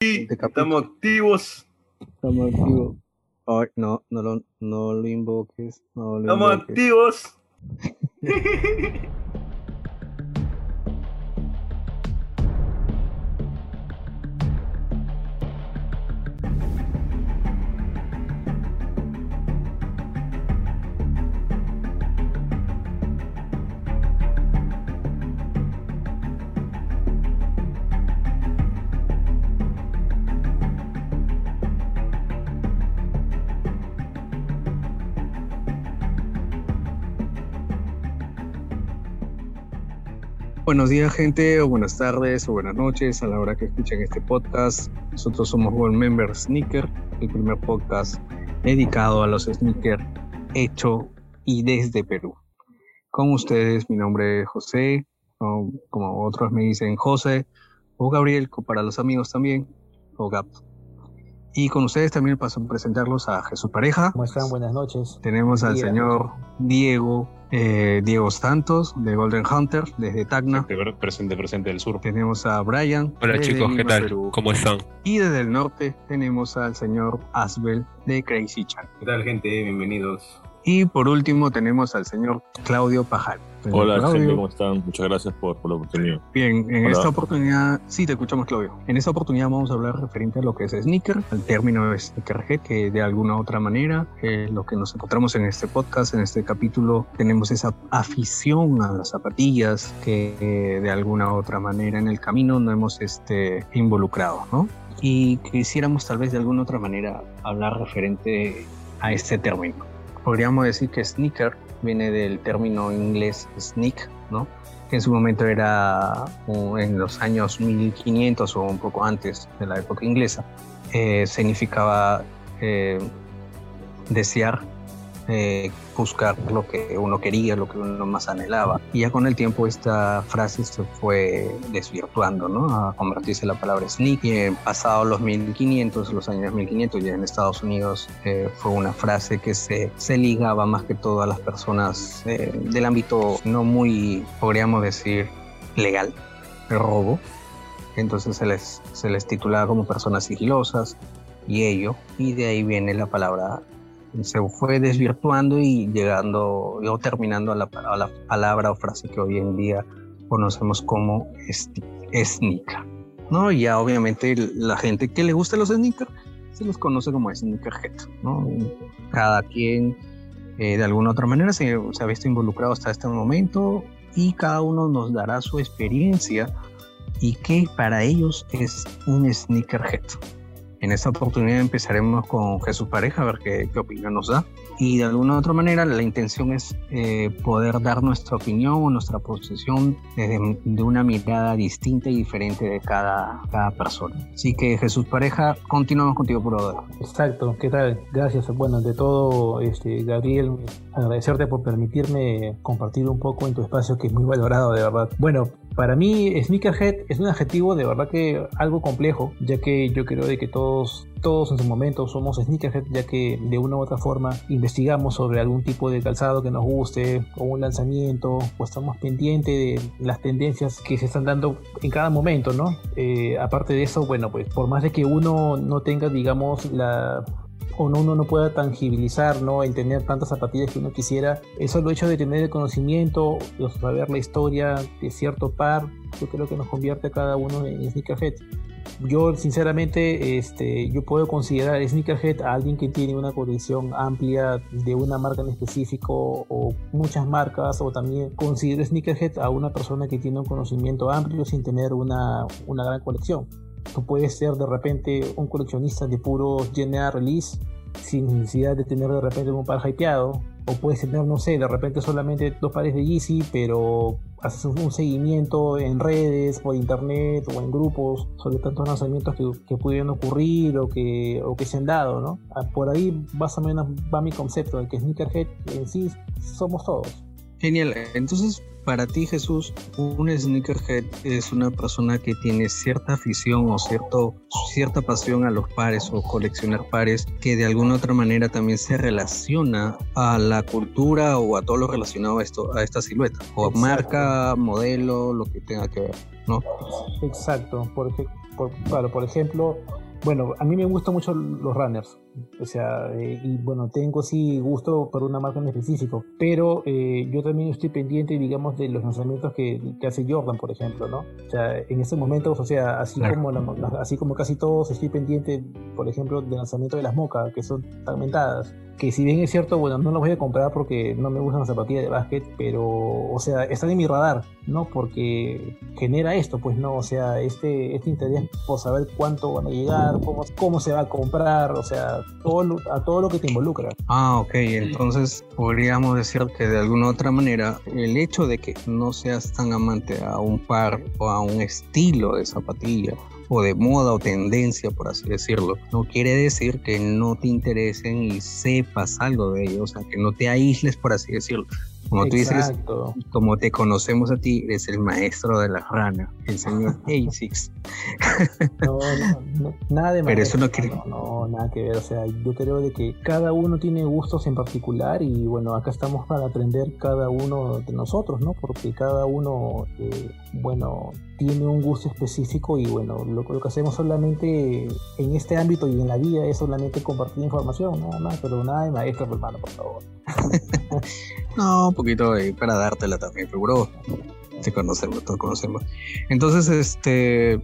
estamos activos. Estamos activos. Ay, no, no lo, no lo invoques. No lo estamos invoques. activos. Buenos días, gente, o buenas tardes, o buenas noches a la hora que escuchen este podcast. Nosotros somos World Member Sneaker, el primer podcast dedicado a los sneakers hecho y desde Perú. Con ustedes, mi nombre es José, o como otros me dicen José, o Gabriel, para los amigos también, o Gap. Y con ustedes también paso a presentarlos a Jesús Pareja. ¿Cómo están? Buenas noches. Tenemos al señor Diego, eh, Diego Santos de Golden Hunter, desde Tacna. Presente, presente del sur. Tenemos a Brian. Hola chicos, ¿qué tal? Perú. ¿Cómo están? Y desde el norte tenemos al señor Asbel de Crazy Chan. ¿Qué tal, gente? Bienvenidos. Y por último tenemos al señor Claudio Pajal. Señor Hola, Claudio. gente, ¿cómo están? Muchas gracias por, por la oportunidad. Bien, en Hola. esta oportunidad, sí te escuchamos Claudio. En esta oportunidad vamos a hablar referente a lo que es sneaker, el término es sneakerhead, que de alguna u otra manera, eh, lo que nos encontramos en este podcast, en este capítulo, tenemos esa afición a las zapatillas que eh, de alguna u otra manera en el camino no hemos este, involucrado, ¿no? Y quisiéramos tal vez de alguna otra manera hablar referente a este término. Podríamos decir que sneaker viene del término inglés sneak, ¿no? que en su momento era en los años 1500 o un poco antes de la época inglesa, eh, significaba eh, desear, eh, buscar lo que uno quería, lo que uno más anhelaba. Y ya con el tiempo esta frase se fue desvirtuando, ¿no? A convertirse en la palabra sneak. Y eh, pasados los 1500, los años 1500, ya en Estados Unidos eh, fue una frase que se, se ligaba más que todo a las personas eh, del ámbito no muy, podríamos decir, legal, de robo. Entonces se les, se les titulaba como personas sigilosas y ello, y de ahí viene la palabra, se fue desvirtuando y llegando o terminando a la, a la palabra o frase que hoy en día conocemos como sneaker. ¿no? Y ya obviamente la gente que le gusta los sneakers se los conoce como sneakerhead. ¿no? Cada quien eh, de alguna otra manera se, se ha visto involucrado hasta este momento y cada uno nos dará su experiencia y qué para ellos es un sneakerhead. En esta oportunidad empezaremos con Jesús Pareja, a ver qué, qué opinión nos da. Y de alguna u otra manera la intención es eh, poder dar nuestra opinión o nuestra posición desde de una mirada distinta y diferente de cada, cada persona. Así que Jesús Pareja, continuamos contigo por ahora. Exacto, ¿qué tal? Gracias. Bueno, ante todo, este, Gabriel, agradecerte por permitirme compartir un poco en tu espacio que es muy valorado, de verdad. Bueno, para mí, sneakerhead es un adjetivo de verdad que algo complejo, ya que yo creo de que todos, todos en su momento somos sneakerhead, ya que de una u otra forma investigamos sobre algún tipo de calzado que nos guste, o un lanzamiento, o estamos pendientes de las tendencias que se están dando en cada momento, ¿no? Eh, aparte de eso, bueno, pues por más de que uno no tenga, digamos, la o no, uno no pueda tangibilizar, ¿no? En tener tantas zapatillas que uno quisiera, el solo hecho de tener el conocimiento, de saber la historia de cierto par, yo creo que nos convierte a cada uno en sneakerhead. Yo, sinceramente, este, yo puedo considerar sneakerhead a alguien que tiene una colección amplia de una marca en específico o muchas marcas, o también considero sneakerhead a una persona que tiene un conocimiento amplio sin tener una, una gran colección. Tú puedes ser de repente un coleccionista de puro general release sin necesidad de tener de repente un par hypeado. O puedes tener, no sé, de repente solamente dos pares de Yeezy, pero haces un seguimiento en redes, por internet o en grupos sobre tantos lanzamientos que, que pudieron ocurrir o que, o que se han dado, ¿no? Ah, Por ahí más o menos va mi concepto de que Sneakerhead en sí somos todos. Genial. Entonces, para ti, Jesús, un sneakerhead es una persona que tiene cierta afición o cierto, cierta pasión a los pares o coleccionar pares que de alguna otra manera también se relaciona a la cultura o a todo lo relacionado a, esto, a esta silueta, o marca, modelo, lo que tenga que ver, ¿no? Exacto. Porque, por, claro, por ejemplo, bueno, a mí me gustan mucho los runners. O sea, eh, y bueno, tengo sí gusto por una marca en específico, pero eh, yo también estoy pendiente, digamos, de los lanzamientos que, que, hace Jordan, por ejemplo, ¿no? O sea, en estos momentos, o sea, así, como así como casi todos, estoy pendiente, por ejemplo, del lanzamiento de las mocas, que son fragmentadas que si bien es cierto, bueno, no las voy a comprar porque no me gustan las zapatillas de básquet, pero, o sea, están en mi radar, ¿no? Porque genera esto, pues, ¿no? O sea, este, este interés por saber cuánto van a llegar, cómo, cómo se va a comprar, o sea, todo, a todo lo que te involucra. Ah, ok, entonces podríamos decir que de alguna otra manera, el hecho de que no seas tan amante a un par o a un estilo de zapatilla, o de moda o tendencia, por así decirlo. No quiere decir que no te interesen y sepas algo de ello, o sea, que no te aísles, por así decirlo. Como tú dices, como te conocemos a ti, eres el maestro de la rana, el señor ASICS. no, no, nada de Pero eso no quiere... No, nada que ver. O sea, yo creo de que cada uno tiene gustos en particular y bueno, acá estamos para aprender cada uno de nosotros, ¿no? Porque cada uno, eh, bueno, tiene un gusto específico y bueno, lo, lo, que hacemos solamente en este ámbito y en la vida es solamente compartir información, nada más, pero nada de maestro, hermano, por favor. no, poquito ahí para dártela también, pero bro, te conocemos, todos conocemos. Entonces, este,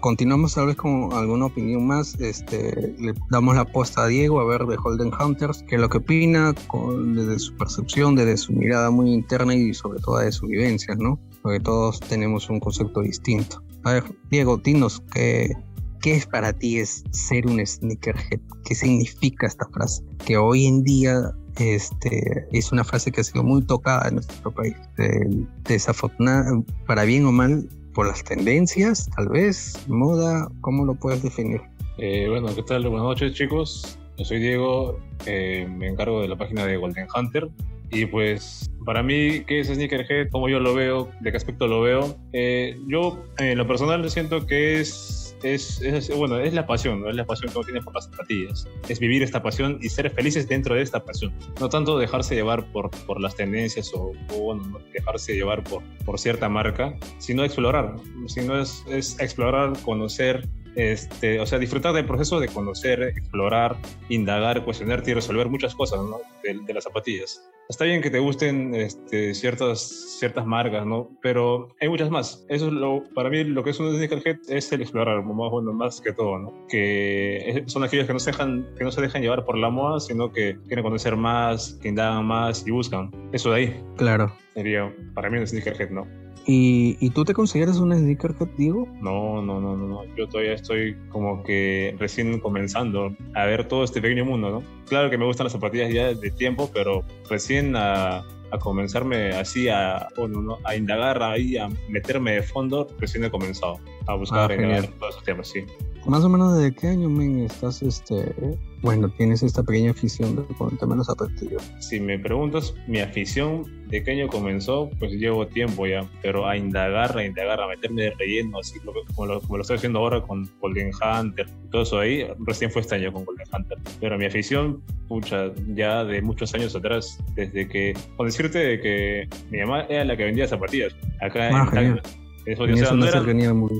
continuamos tal vez con alguna opinión más. Este, le damos la posta a Diego a ver de Holden Hunters, qué es lo que opina con, desde su percepción, desde su mirada muy interna y sobre todo de su vivencia, ¿no? Porque todos tenemos un concepto distinto. A ver, Diego, dinos qué, ¿Qué es para ti es ser un sneakerhead? ¿Qué significa esta frase? Que hoy en día este, es una frase que ha sido muy tocada en nuestro país. desafortunada, para bien o mal, por las tendencias, tal vez, moda, ¿cómo lo puedes definir? Eh, bueno, ¿qué tal? Buenas noches, chicos. Yo soy Diego, eh, me encargo de la página de Golden Hunter. Y pues, para mí, ¿qué es Sneakerhead? ¿Cómo yo lo veo? ¿De qué aspecto lo veo? Eh, yo, en lo personal, siento que es es, bueno, es la pasión, ¿no? es la pasión que uno tiene por las zapatillas. Es vivir esta pasión y ser felices dentro de esta pasión. No tanto dejarse llevar por, por las tendencias o, bueno, dejarse llevar por, por cierta marca, sino explorar. Sino es, es explorar, conocer, este, o sea, disfrutar del proceso de conocer, explorar, indagar, cuestionarte y resolver muchas cosas ¿no? de, las zapatillas. Está bien que te gusten este, ciertas, ciertas marcas, ¿no? Pero hay muchas más. Eso es lo, para mí lo que es un sneakerhead es el explorar, más, bueno, más que todo, ¿no? Que son aquellos que no, se dejan, que no se dejan llevar por la moda, sino que quieren conocer más, que indagan más y buscan. Eso de ahí. Claro. Sería para mí un sneakerhead, ¿no? ¿Y, tú te consideras un sneakerhead, Diego? No, no, no, no, no. Yo todavía estoy como que recién comenzando a ver todo este pequeño mundo, ¿no? Claro que me gustan las zapatillas ya de tiempo, pero recién a, a comenzarme así a, bueno, a indagar ahí, a meterme de fondo, recién he comenzado a buscar ah, en todos esos temas, sí. Más o menos desde qué año, men, estás, este, bueno, tienes esta pequeña afición de ponerte los zapatillas. Si me preguntas, mi afición de qué año comenzó, pues llevo tiempo ya, pero a indagar, a indagar, a meterme de relleno, así como lo, como lo estoy haciendo ahora con Golden Hunter, todo eso ahí, recién fue este año con Golden Hunter. Pero mi afición, pucha, ya de muchos años atrás, desde que, con decirte de que mi mamá era la que vendía zapatillas, acá en ah, Eso, no era, muy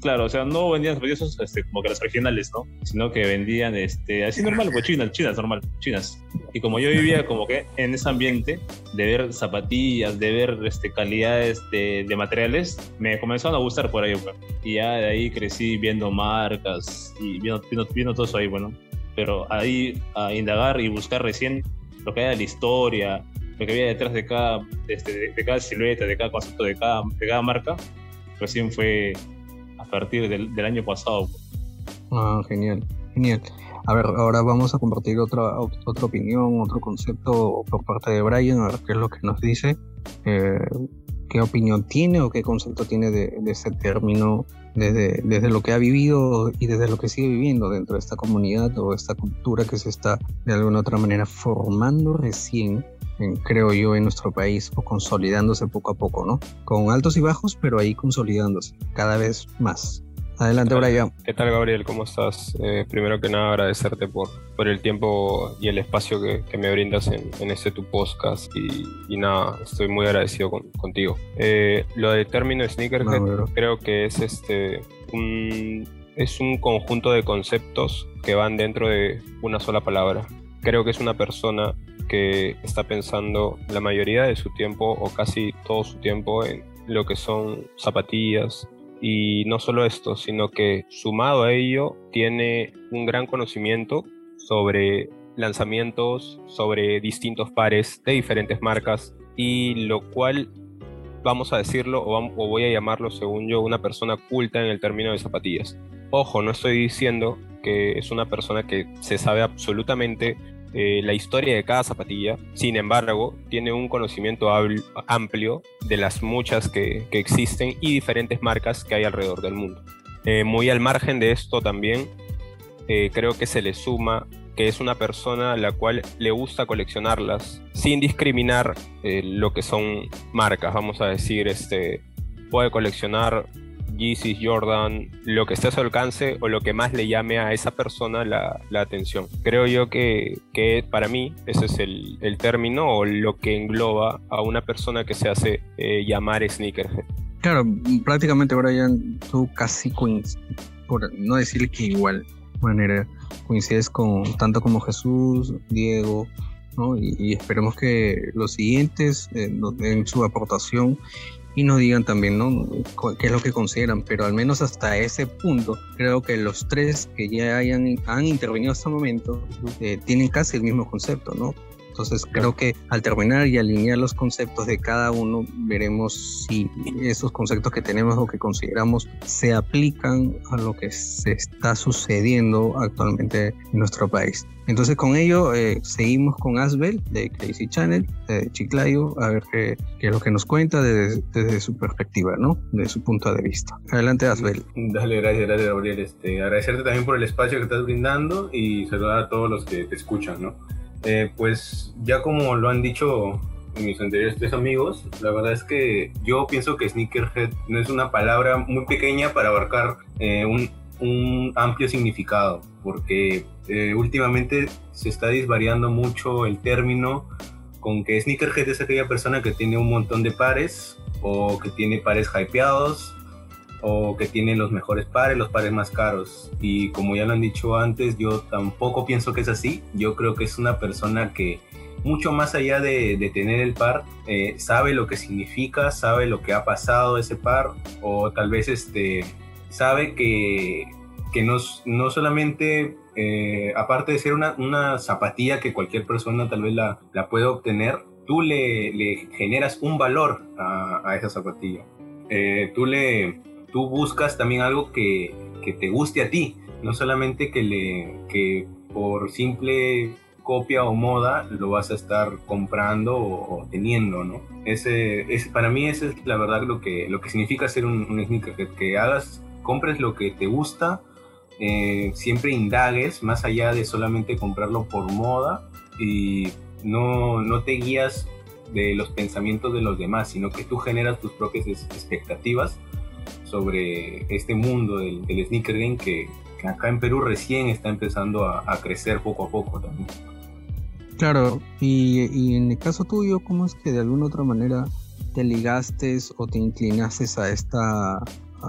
Claro, o sea, no vendían zapatillas este, como que las originales, ¿no? Sino que vendían, este, así normal, pues chinas, chinas, normal, chinas. Y como yo vivía como que en ese ambiente de ver zapatillas, de ver este, calidades de, de materiales, me comenzaron a gustar por ahí, pues. Y ya de ahí crecí viendo marcas y viendo, viendo, todo eso ahí, bueno. Pero ahí a indagar y buscar recién lo que era la historia, lo que había detrás de cada, este, de, cada silueta, de cada concepto, de cada, de cada marca, recién fue a partir del, año pasado. Ah, genial, genial. A ver, ahora vamos a compartir otra, otra opinión, otro concepto por parte de Brian, a ver qué es lo que nos dice, eh, qué opinión tiene o qué concepto tiene de, ese término desde, desde lo que ha vivido y desde lo que sigue viviendo dentro de esta comunidad o esta cultura que se está de alguna otra manera formando recién creo yo, en nuestro país o consolidándose poco a poco, ¿no? Con altos y bajos, pero ahí consolidándose cada vez más. Adelante, Brian. ¿Qué tal, Gabriel? ¿Cómo estás? Eh, primero que nada, agradecerte por, por el tiempo y el espacio que, me brindas en, en, este tu podcast. Y, nada, estoy muy agradecido contigo. Eh, lo del término sneakerhead creo que es este un, es un conjunto de conceptos que van dentro de una sola palabra. Creo que es una persona que está pensando la mayoría de su tiempo o casi todo su tiempo en lo que son zapatillas. Y no solo esto, sino que sumado a ello tiene un gran conocimiento sobre lanzamientos, sobre distintos pares de diferentes marcas y lo cual vamos a decirlo o, voy a llamarlo según yo una persona culta en el término de zapatillas. Ojo, no estoy diciendo que es una persona que se sabe absolutamente eh, la historia de cada zapatilla. Sin embargo, tiene un conocimiento amplio de las muchas que, existen y diferentes marcas que hay alrededor del mundo. Eh, muy al margen de esto también, eh, creo que se le suma que es una persona a la cual le gusta coleccionarlas sin discriminar lo que son marcas. Vamos a decir, este, puede coleccionar Yeezy, Jordan, lo que esté a su alcance o lo que más le llame a esa persona la, atención. Creo yo que, que, para mí ese es el, el, término o lo que engloba a una persona que se hace eh, llamar sneakerhead. Claro, prácticamente Brian, tú casi por no decir que igual manera, coincides con tanto como Jesús, Diego, ¿no? y, esperemos que los siguientes eh, nos den su aportación y nos digan también ¿no? qué es lo que consideran, pero al menos hasta ese punto creo que los tres que ya hayan, han intervenido hasta el momento eh, tienen casi el mismo concepto, ¿no? Entonces creo que al terminar y alinear los conceptos de cada uno, veremos si esos conceptos que tenemos o que consideramos se aplican a lo que se está sucediendo actualmente en nuestro país. Entonces con ello eh, seguimos con Asbel de Crazy Channel, de Chiclayo, a ver qué, qué, es lo que nos cuenta desde, desde, su perspectiva, ¿no? De su punto de vista. Adelante Asbel. Dale, gracias, gracias Gabriel. Este, agradecerte también por el espacio que estás brindando y saludar a todos los que te escuchan, ¿no? Eh, pues ya como lo han dicho mis anteriores tres amigos, la verdad es que yo pienso que sneakerhead no es una palabra muy pequeña para abarcar eh, un, un, amplio significado, porque eh, últimamente se está disvariando mucho el término con que sneakerhead es aquella persona que tiene un montón de pares o que tiene pares hypeados o que tiene los mejores pares, los pares más caros. Y como ya lo han dicho antes, yo tampoco pienso que es así. Yo creo que es una persona que mucho más allá de, tener el par, eh, sabe lo que significa, sabe lo que ha pasado ese par, o tal vez este, sabe que, que no, no solamente, eh, aparte de ser una, una, zapatilla que cualquier persona tal vez la, la puede obtener, tú le, le, generas un valor a, a esa zapatilla. Eh, tú le, tú buscas también algo que, que te guste a ti, no solamente que, le, que por simple copia o moda lo vas a estar comprando o, teniendo, ¿no? Ese, ese, para mí esa es la verdad lo que, lo que significa ser un, un sneaker, que, hagas, compres lo que te gusta, eh, siempre indagues más allá de solamente comprarlo por moda y no, no te guías de los pensamientos de los demás, sino que tú generas tus propias expectativas sobre este mundo del, sneaker game que, acá en Perú recién está empezando a, crecer poco a poco también. Claro, y, en el caso tuyo, ¿cómo es que de alguna otra manera te ligaste o te inclinaste a esta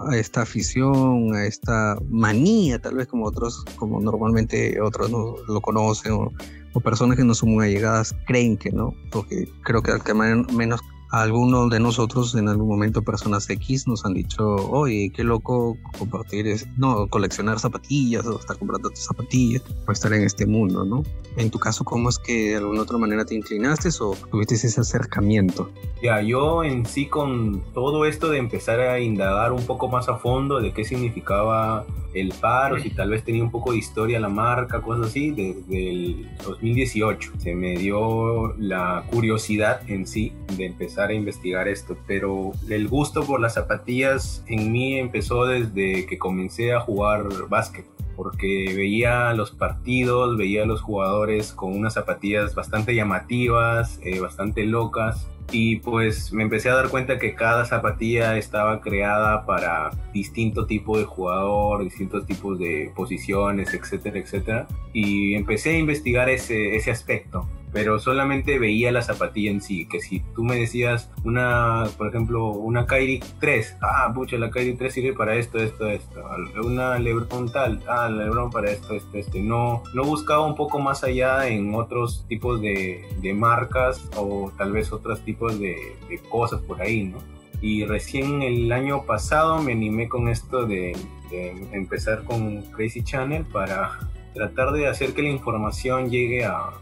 a esta afición, a esta manía, tal vez como otros, como normalmente otros no lo conocen, o, o personas que no son muy allegadas creen que no, porque creo que al que menos algunos de nosotros en algún momento personas X nos han dicho, oye, qué loco compartir, es, no, coleccionar zapatillas o estar comprando tus zapatillas o estar en este mundo, ¿no? En tu caso, ¿cómo es que de alguna otra manera te inclinaste o tuviste ese acercamiento? Ya, yo en sí con todo esto de empezar a indagar un poco más a fondo de qué significaba el paro, si tal vez tenía un poco de historia la marca, cosas así, desde el 2018 se me dio la curiosidad en sí de empezar a investigar esto, pero el gusto por las zapatillas en mí empezó desde que comencé a jugar básquet porque veía los partidos, veía a los jugadores con unas zapatillas bastante llamativas, eh, bastante locas, y pues me empecé a dar cuenta que cada zapatilla estaba creada para distinto tipo de jugador, distintos tipos de posiciones, etcétera, etcétera. Y empecé a investigar ese, ese aspecto pero solamente veía la zapatilla en sí, que si tú me decías una, por ejemplo, una Kairi 3, ah, pucha, la Kairi 3 sirve para esto, esto, esto, una Lebron tal, ah, la Lebron para esto, esto, esto, no, no buscaba un poco más allá en otros tipos de, de marcas o tal vez otros tipos de, de cosas por ahí, ¿no? y recién el año pasado me animé con esto de, de, empezar con Crazy Channel para tratar de hacer que la información llegue a,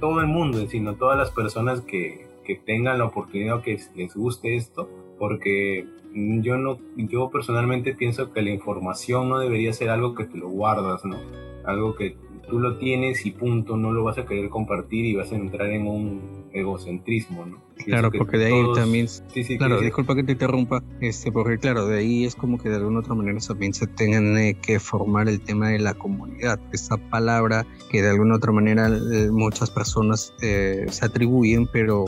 todo el mundo, sino a todas las personas que, que tengan la oportunidad que les guste esto, porque yo no, yo personalmente pienso que la información no debería ser algo que te lo guardas, ¿no? Algo que tú lo tienes y punto, no lo vas a querer compartir y vas a entrar en un egocentrismo, ¿no? Claro, porque de ahí también, sí, sí, claro, disculpa que te interrumpa, este, porque claro, de ahí es como que de alguna otra manera también se tengan eh, que formar el tema de la comunidad, esa palabra que de alguna otra manera eh, muchas personas eh, se atribuyen, pero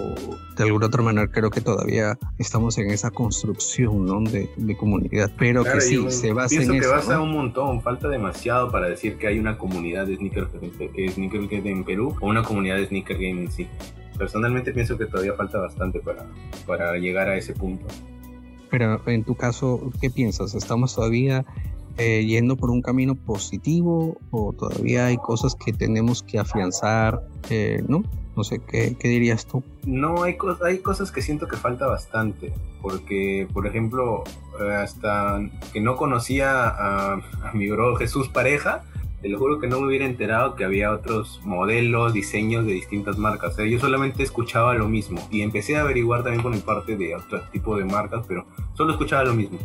de alguna otra manera creo que todavía estamos en esa construcción, ¿no? De, comunidad, pero que sí, se basa en que basa un montón, falta demasiado para decir que hay una comunidad de sneakerhead en Perú o una comunidad de sneaker game en sí personalmente pienso que todavía falta bastante para, para llegar a ese punto. Pero en tu caso, ¿qué piensas? ¿Estamos todavía eh, yendo por un camino positivo o todavía hay cosas que tenemos que afianzar? Eh, ¿No? No sé, ¿qué, ¿qué, dirías tú? No, hay, hay cosas que siento que falta bastante, porque, por ejemplo, eh, hasta que no conocía a, a mi bro Jesús Pareja, te lo juro que no me hubiera enterado que había otros modelos, diseños de distintas marcas. yo solamente escuchaba lo mismo y empecé a averiguar también por mi parte de otro tipo de marcas, pero solo escuchaba lo mismo.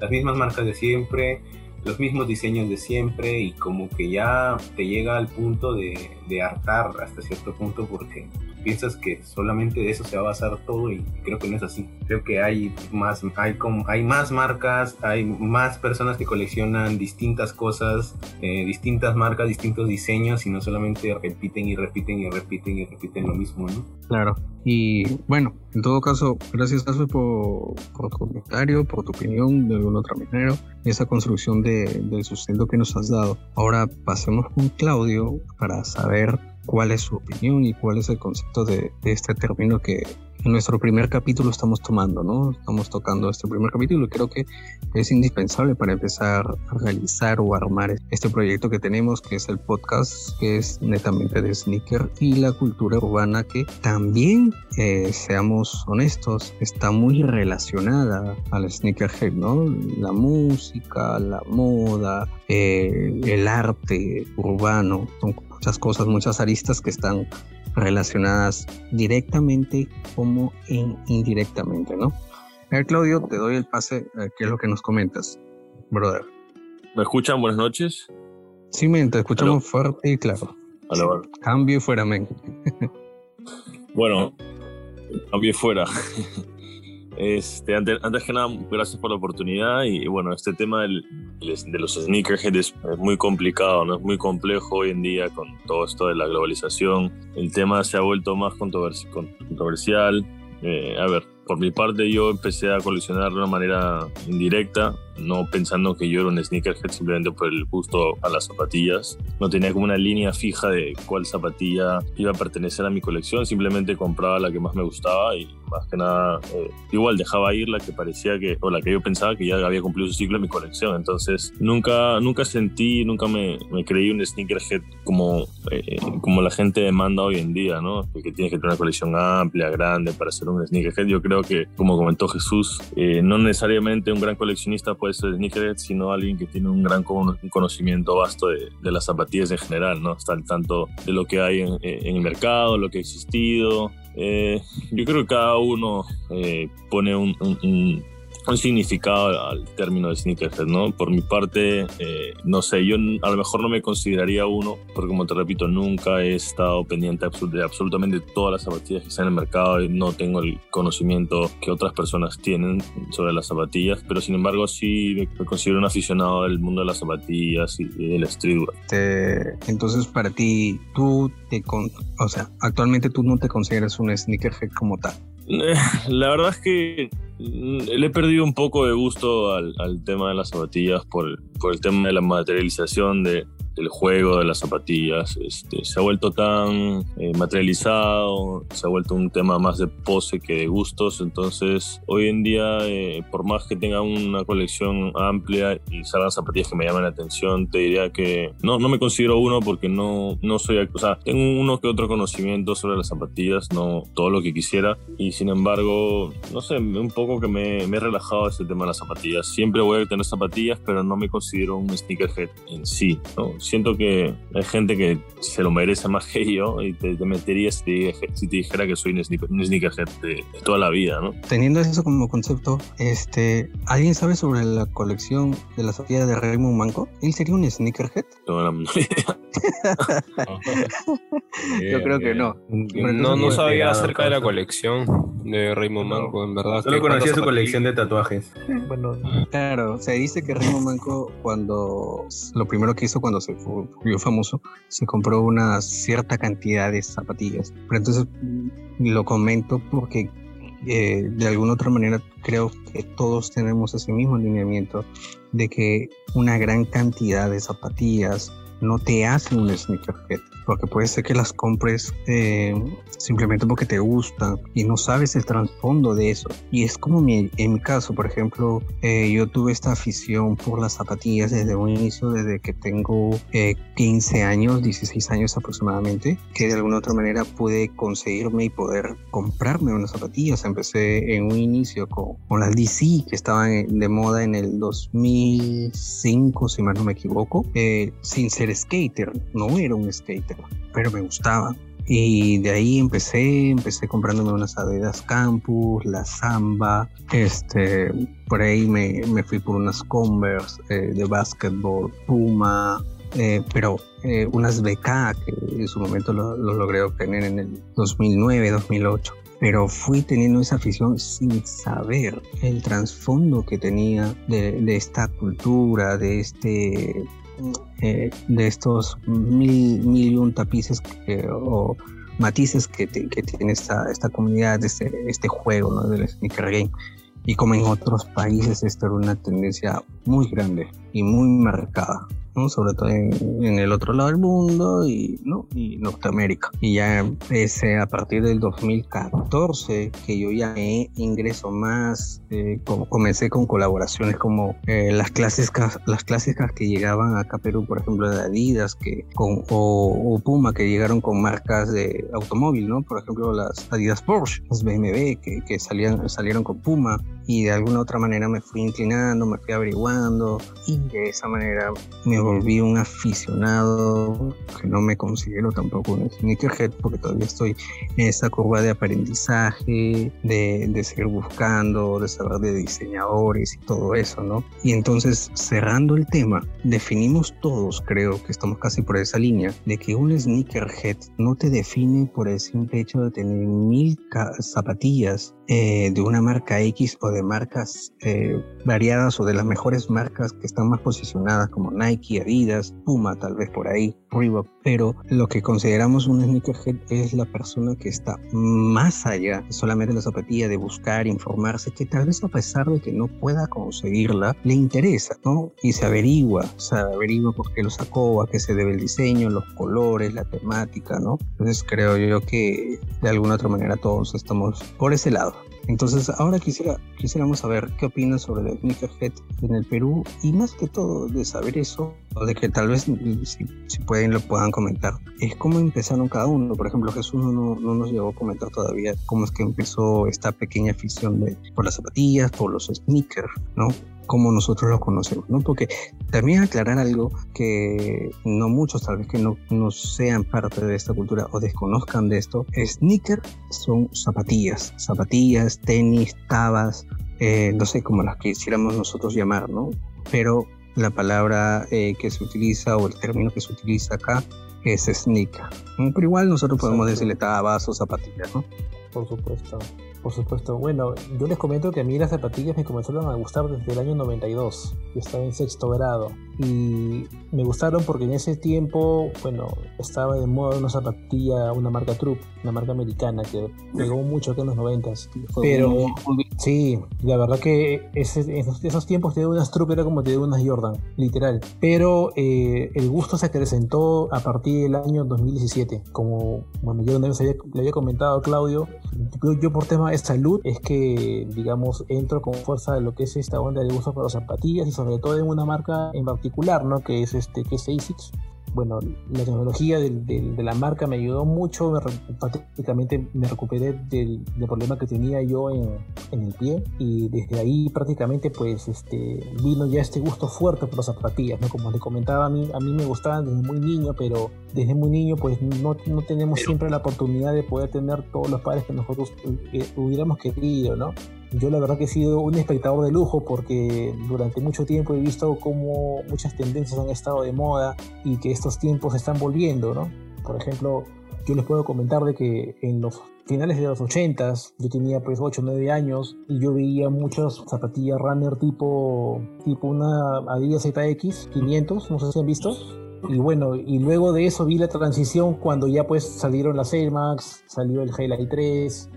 Las mismas marcas de siempre, los mismos diseños de siempre y como que ya te llega al punto de, de hartar hasta cierto punto porque piensas que solamente de eso se va a basar todo y creo que no es así. Creo que hay más, hay, como, hay más marcas, hay más personas que coleccionan distintas cosas, eh, distintas marcas, distintos diseños y no solamente repiten y repiten y repiten y repiten lo mismo, ¿no? Claro. Y bueno, en todo caso, gracias por, por tu comentario, por tu opinión de alguna otra manera, esa construcción de, del sustento que nos has dado. Ahora pasemos con Claudio para saber cuál es su opinión y cuál es el concepto de, este término que en nuestro primer capítulo estamos tomando, ¿no? Estamos tocando este primer capítulo y creo que es indispensable para empezar a realizar o armar este proyecto que tenemos, que es el podcast, que es netamente de sneaker y la cultura urbana que también, eh, seamos honestos, está muy relacionada al sneakerhead, ¿no? La música, la moda, eh, el arte urbano, son muchas cosas, muchas aristas que están relacionadas directamente como indirectamente, ¿no? A ver, Claudio, te doy el pase. ¿Qué es lo que nos comentas, brother? ¿Me escuchan? Buenas noches. Sí, men, te escuchamos fuerte y claro. Cambio y fuera, men. bueno, cambio y fuera. Este, antes, que nada, gracias por la oportunidad y bueno, este tema de los sneakerheads es, muy complicado, ¿no? es muy complejo hoy en día con todo esto de la globalización. El tema se ha vuelto más controversial. Eh, a ver, por mi parte yo empecé a coleccionar de una manera indirecta no pensando que yo era un sneakerhead simplemente por el gusto a las zapatillas. No tenía como una línea fija de cuál zapatilla iba a pertenecer a mi colección, simplemente compraba la que más me gustaba y más que nada eh, igual dejaba ir la que parecía que, o la que yo pensaba que ya había cumplido su ciclo en mi colección. Entonces nunca, nunca sentí, nunca me, me creí un sneakerhead como, eh, como la gente demanda hoy en día, ¿no? Que tienes que tener una colección amplia, grande para ser un sneakerhead. Yo creo que, como comentó Jesús, eh, no necesariamente un gran coleccionista puede ser sneakerhead, sino alguien que tiene un gran conocimiento vasto de, las zapatillas en general, ¿no? Está al tanto de lo que hay en, el mercado, lo que ha existido. Eh, yo creo que cada uno eh, pone un, un significado al término de sneakerhead, ¿no? Por mi parte, eh, no sé, yo a lo mejor no me consideraría uno, porque como te repito, nunca he estado pendiente de absolutamente todas las zapatillas que están en el mercado y no tengo el conocimiento que otras personas tienen sobre las zapatillas, pero sin embargo sí me, considero un aficionado del mundo de las zapatillas y, del streetwear. entonces, para ti, tú te, o sea, actualmente tú no te consideras un sneakerhead como tal. La verdad es que le he perdido un poco de gusto al, tema de las zapatillas por, por el tema de la materialización de, del juego de las zapatillas. Este, se ha vuelto tan eh, materializado, se ha vuelto un tema más de pose que de gustos. Entonces, hoy en día, eh, por más que tenga una colección amplia y salgan zapatillas que me llaman la atención, te diría que no, no me considero uno porque no, no soy, o sea, tengo uno que otro conocimiento sobre las zapatillas, no todo lo que quisiera. Y sin embargo, no sé, un poco que me, me he relajado este tema de las zapatillas. Siempre voy a tener zapatillas, pero no me considero un sneakerhead en sí, ¿no? Siento que hay gente que se lo merece más que yo y te, metería si te, dijera que soy un, sneakerhead de, toda la vida, ¿no? Teniendo eso como concepto, este, ¿alguien sabe sobre la colección de la zapatillas de Raymond Manco? ¿Él sería un sneakerhead? No, no, Yo creo que no. No, no sabía acerca de la colección de Raymond Manco, en verdad. Solo conocía su colección de tatuajes. Bueno, claro, se dice que Raymond Manco cuando lo primero que hizo cuando se volvió famoso, se compró una cierta cantidad de zapatillas. Pero entonces lo comento porque eh, de alguna otra manera creo que todos tenemos ese mismo alineamiento de que una gran cantidad de zapatillas no te hacen un sneakerhead porque puede ser que las compres eh, simplemente porque te gustan y no sabes el trasfondo de eso. Y es como mi, en mi caso, por ejemplo, eh, yo tuve esta afición por las zapatillas desde un inicio, desde que tengo 15 eh, años, 16 años aproximadamente, que de alguna otra manera pude conseguirme y poder comprarme unas zapatillas. Empecé en un inicio con, con las DC que estaban de moda en el 2005, si mal no me equivoco, sin ser skater, no era un skater pero me gustaba. Y de ahí empecé, empecé comprándome unas Adidas Campus, la Samba, este, por ahí me, me fui por unas Converse eh, de básquetbol, Puma, eh, pero eh, unas BK que en su momento lo, logré obtener en el 2009, 2008 pero fui teniendo esa afición sin saber el trasfondo que tenía de, de, esta cultura, de este eh, de estos mil, mil y un tapices o matices que, tiene esta, esta comunidad, este, este juego ¿no? del sneaker game. Y como en otros países, esto era una tendencia muy grande y muy marcada. Sobre todo en, el otro lado del mundo y, ¿no? y Norteamérica. Y ya empecé a partir del 2014 que yo ya me ingreso más, eh, comencé con colaboraciones como eh, las, clásicas, las clásicas que llegaban acá a Perú, por ejemplo de Adidas que, con, o, Puma que llegaron con marcas de automóvil, ¿no? por ejemplo las Adidas Porsche, las BMW que, que salían, salieron con Puma y de alguna otra manera me fui inclinando, me fui averiguando y de esa manera me volví un aficionado que no me considero tampoco un sneakerhead porque todavía estoy en esa curva de aprendizaje, de, de seguir buscando, de saber de diseñadores y todo eso, ¿no? Y entonces cerrando el tema, definimos todos, creo que estamos casi por esa línea, de que un sneakerhead no te define por el simple hecho de tener mil zapatillas eh, de una marca X o de marcas eh, variadas o de las mejores marcas que están más posicionadas como Nike, Adidas, Puma tal vez por ahí, Reebok, pero lo que consideramos un sneakerhead es la persona que está más allá solamente la zapatilla, de buscar, informarse, que tal vez a pesar de que no pueda conseguirla, le interesa, ¿no? Y se averigua, se averigua por qué lo sacó, a qué se debe el diseño, los colores, la temática, ¿no? Entonces creo yo que de alguna otra manera todos estamos por ese lado. Entonces, ahora quisiera, quisiéramos saber qué opinas sobre la sneakerhead en el Perú y más que todo de saber eso, o de que tal vez si, pueden lo puedan comentar, es cómo empezaron cada uno. Por ejemplo, Jesús no, no nos llegó a comentar todavía cómo es que empezó esta pequeña afición de, por las zapatillas, por los sneakers, ¿no? Como nosotros lo conocemos, ¿no? Porque también aclarar algo que no muchos tal vez que no, no sean parte de esta cultura o desconozcan de esto, sneaker son zapatillas, zapatillas, tenis, tabas, eh, no sé, como las quisiéramos nosotros llamar, ¿no? Pero la palabra eh, que se utiliza o el término que se utiliza acá es sneaker. Pero igual nosotros podemos decirle tabas o zapatillas, ¿no? Por supuesto. Por supuesto. Bueno, yo les comento que a mí las zapatillas me comenzaron a gustar desde el año 92. Yo estaba en sexto grado. Y me gustaron porque en ese tiempo, bueno, estaba de moda una zapatilla, una marca Troop, una marca americana que pegó mucho acá en los 90. Pero sí, la verdad que ese, esos, esos, tiempos te unas Troop era como te unas Jordan, literal. Pero eh, el gusto se acrecentó a partir del año 2017. Como, bueno, yo le había comentado a Claudio, yo, yo por tema es salud es que, digamos, entro con fuerza de lo que es esta onda de uso para las zapatillas y sobre todo en una marca en particular, ¿no? Que es este, que es ASICS bueno, la tecnología de, la marca me ayudó mucho, prácticamente me recuperé del, problema que tenía yo en, el pie y desde ahí prácticamente pues este, vino ya este gusto fuerte por las zapatillas, ¿no? Como te comentaba, a mí, a mí me gustaban desde muy niño, pero desde muy niño pues no, no tenemos siempre la oportunidad de poder tener todos los pares que nosotros eh, hubiéramos querido, ¿no? Yo la verdad que he sido un espectador de lujo porque durante mucho tiempo he visto cómo muchas tendencias han estado de moda y que estos tiempos están volviendo, ¿no? Por ejemplo, yo les puedo comentar de que en los finales de los 80 yo tenía pues 8 o 9 años y yo veía muchas zapatillas runner tipo, tipo una Adidas ZX 500, no sé si han visto. Y bueno, y luego de eso vi la transición cuando ya pues salieron las Air Max, salió el Highlight 3,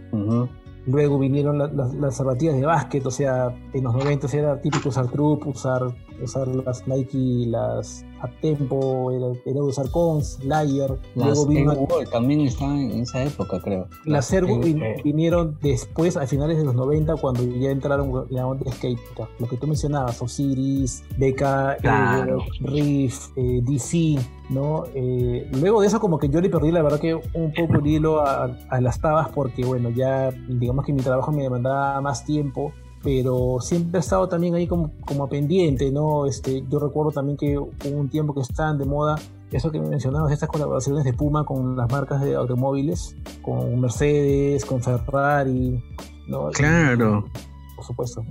Luego vinieron las zapatillas de básquet, o sea, en los 90 era típico usar Troop, usar, usar las Nike, las Tempo, era, era usar Cons, Layer. Las luego también estaban en esa época, creo. Las, Ergo vinieron después, a finales de los 90, cuando ya entraron la onda skate. Lo que tú mencionabas, Osiris, BK, eh, Riff, eh, DC, ¿no? Eh, luego de eso como que yo le perdí la verdad que un poco el hilo a, a las tabas porque bueno, ya digamos que mi trabajo me demandaba más tiempo pero siempre ha estado también ahí como, como pendiente, ¿no? Este, yo recuerdo también que hubo un tiempo que estaban de moda eso que mencionabas, estas colaboraciones de Puma con las marcas de automóviles, con Mercedes, con Ferrari, ¿no? Claro. por supuesto.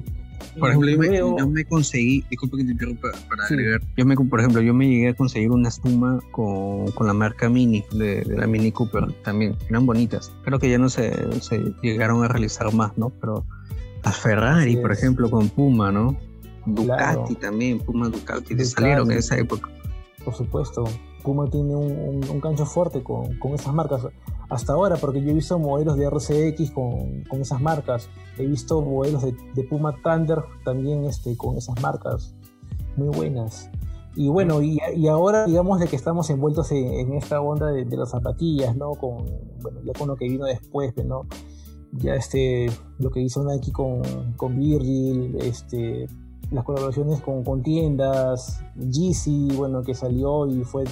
Por ejemplo, yo me, conseguí, disculpa que te interrumpa para agregar, yo me, por ejemplo, yo me llegué a conseguir una espuma con, con la marca Mini, de, de, la Mini Cooper, también, eran bonitas. Creo que ya no se, se llegaron a realizar más, ¿no? Pero a Ferrari, por ejemplo, con Puma, ¿no? Ducati también, Puma Ducati, salieron en esa época. Por supuesto, Puma tiene un, un, gancho fuerte con, con, esas marcas. Hasta ahora, porque yo he visto modelos de RCX con, con esas marcas. He visto modelos de, de, Puma Thunder también este, con esas marcas. Muy buenas. Y bueno, y, y ahora digamos de que estamos envueltos en, en esta onda de, de, las zapatillas, ¿no? Con, bueno, ya con lo que vino después, ¿no? Ya este, lo que hizo Nike con, con Virgil, este, las colaboraciones con, con tiendas, Yeezy, bueno, que salió y fue,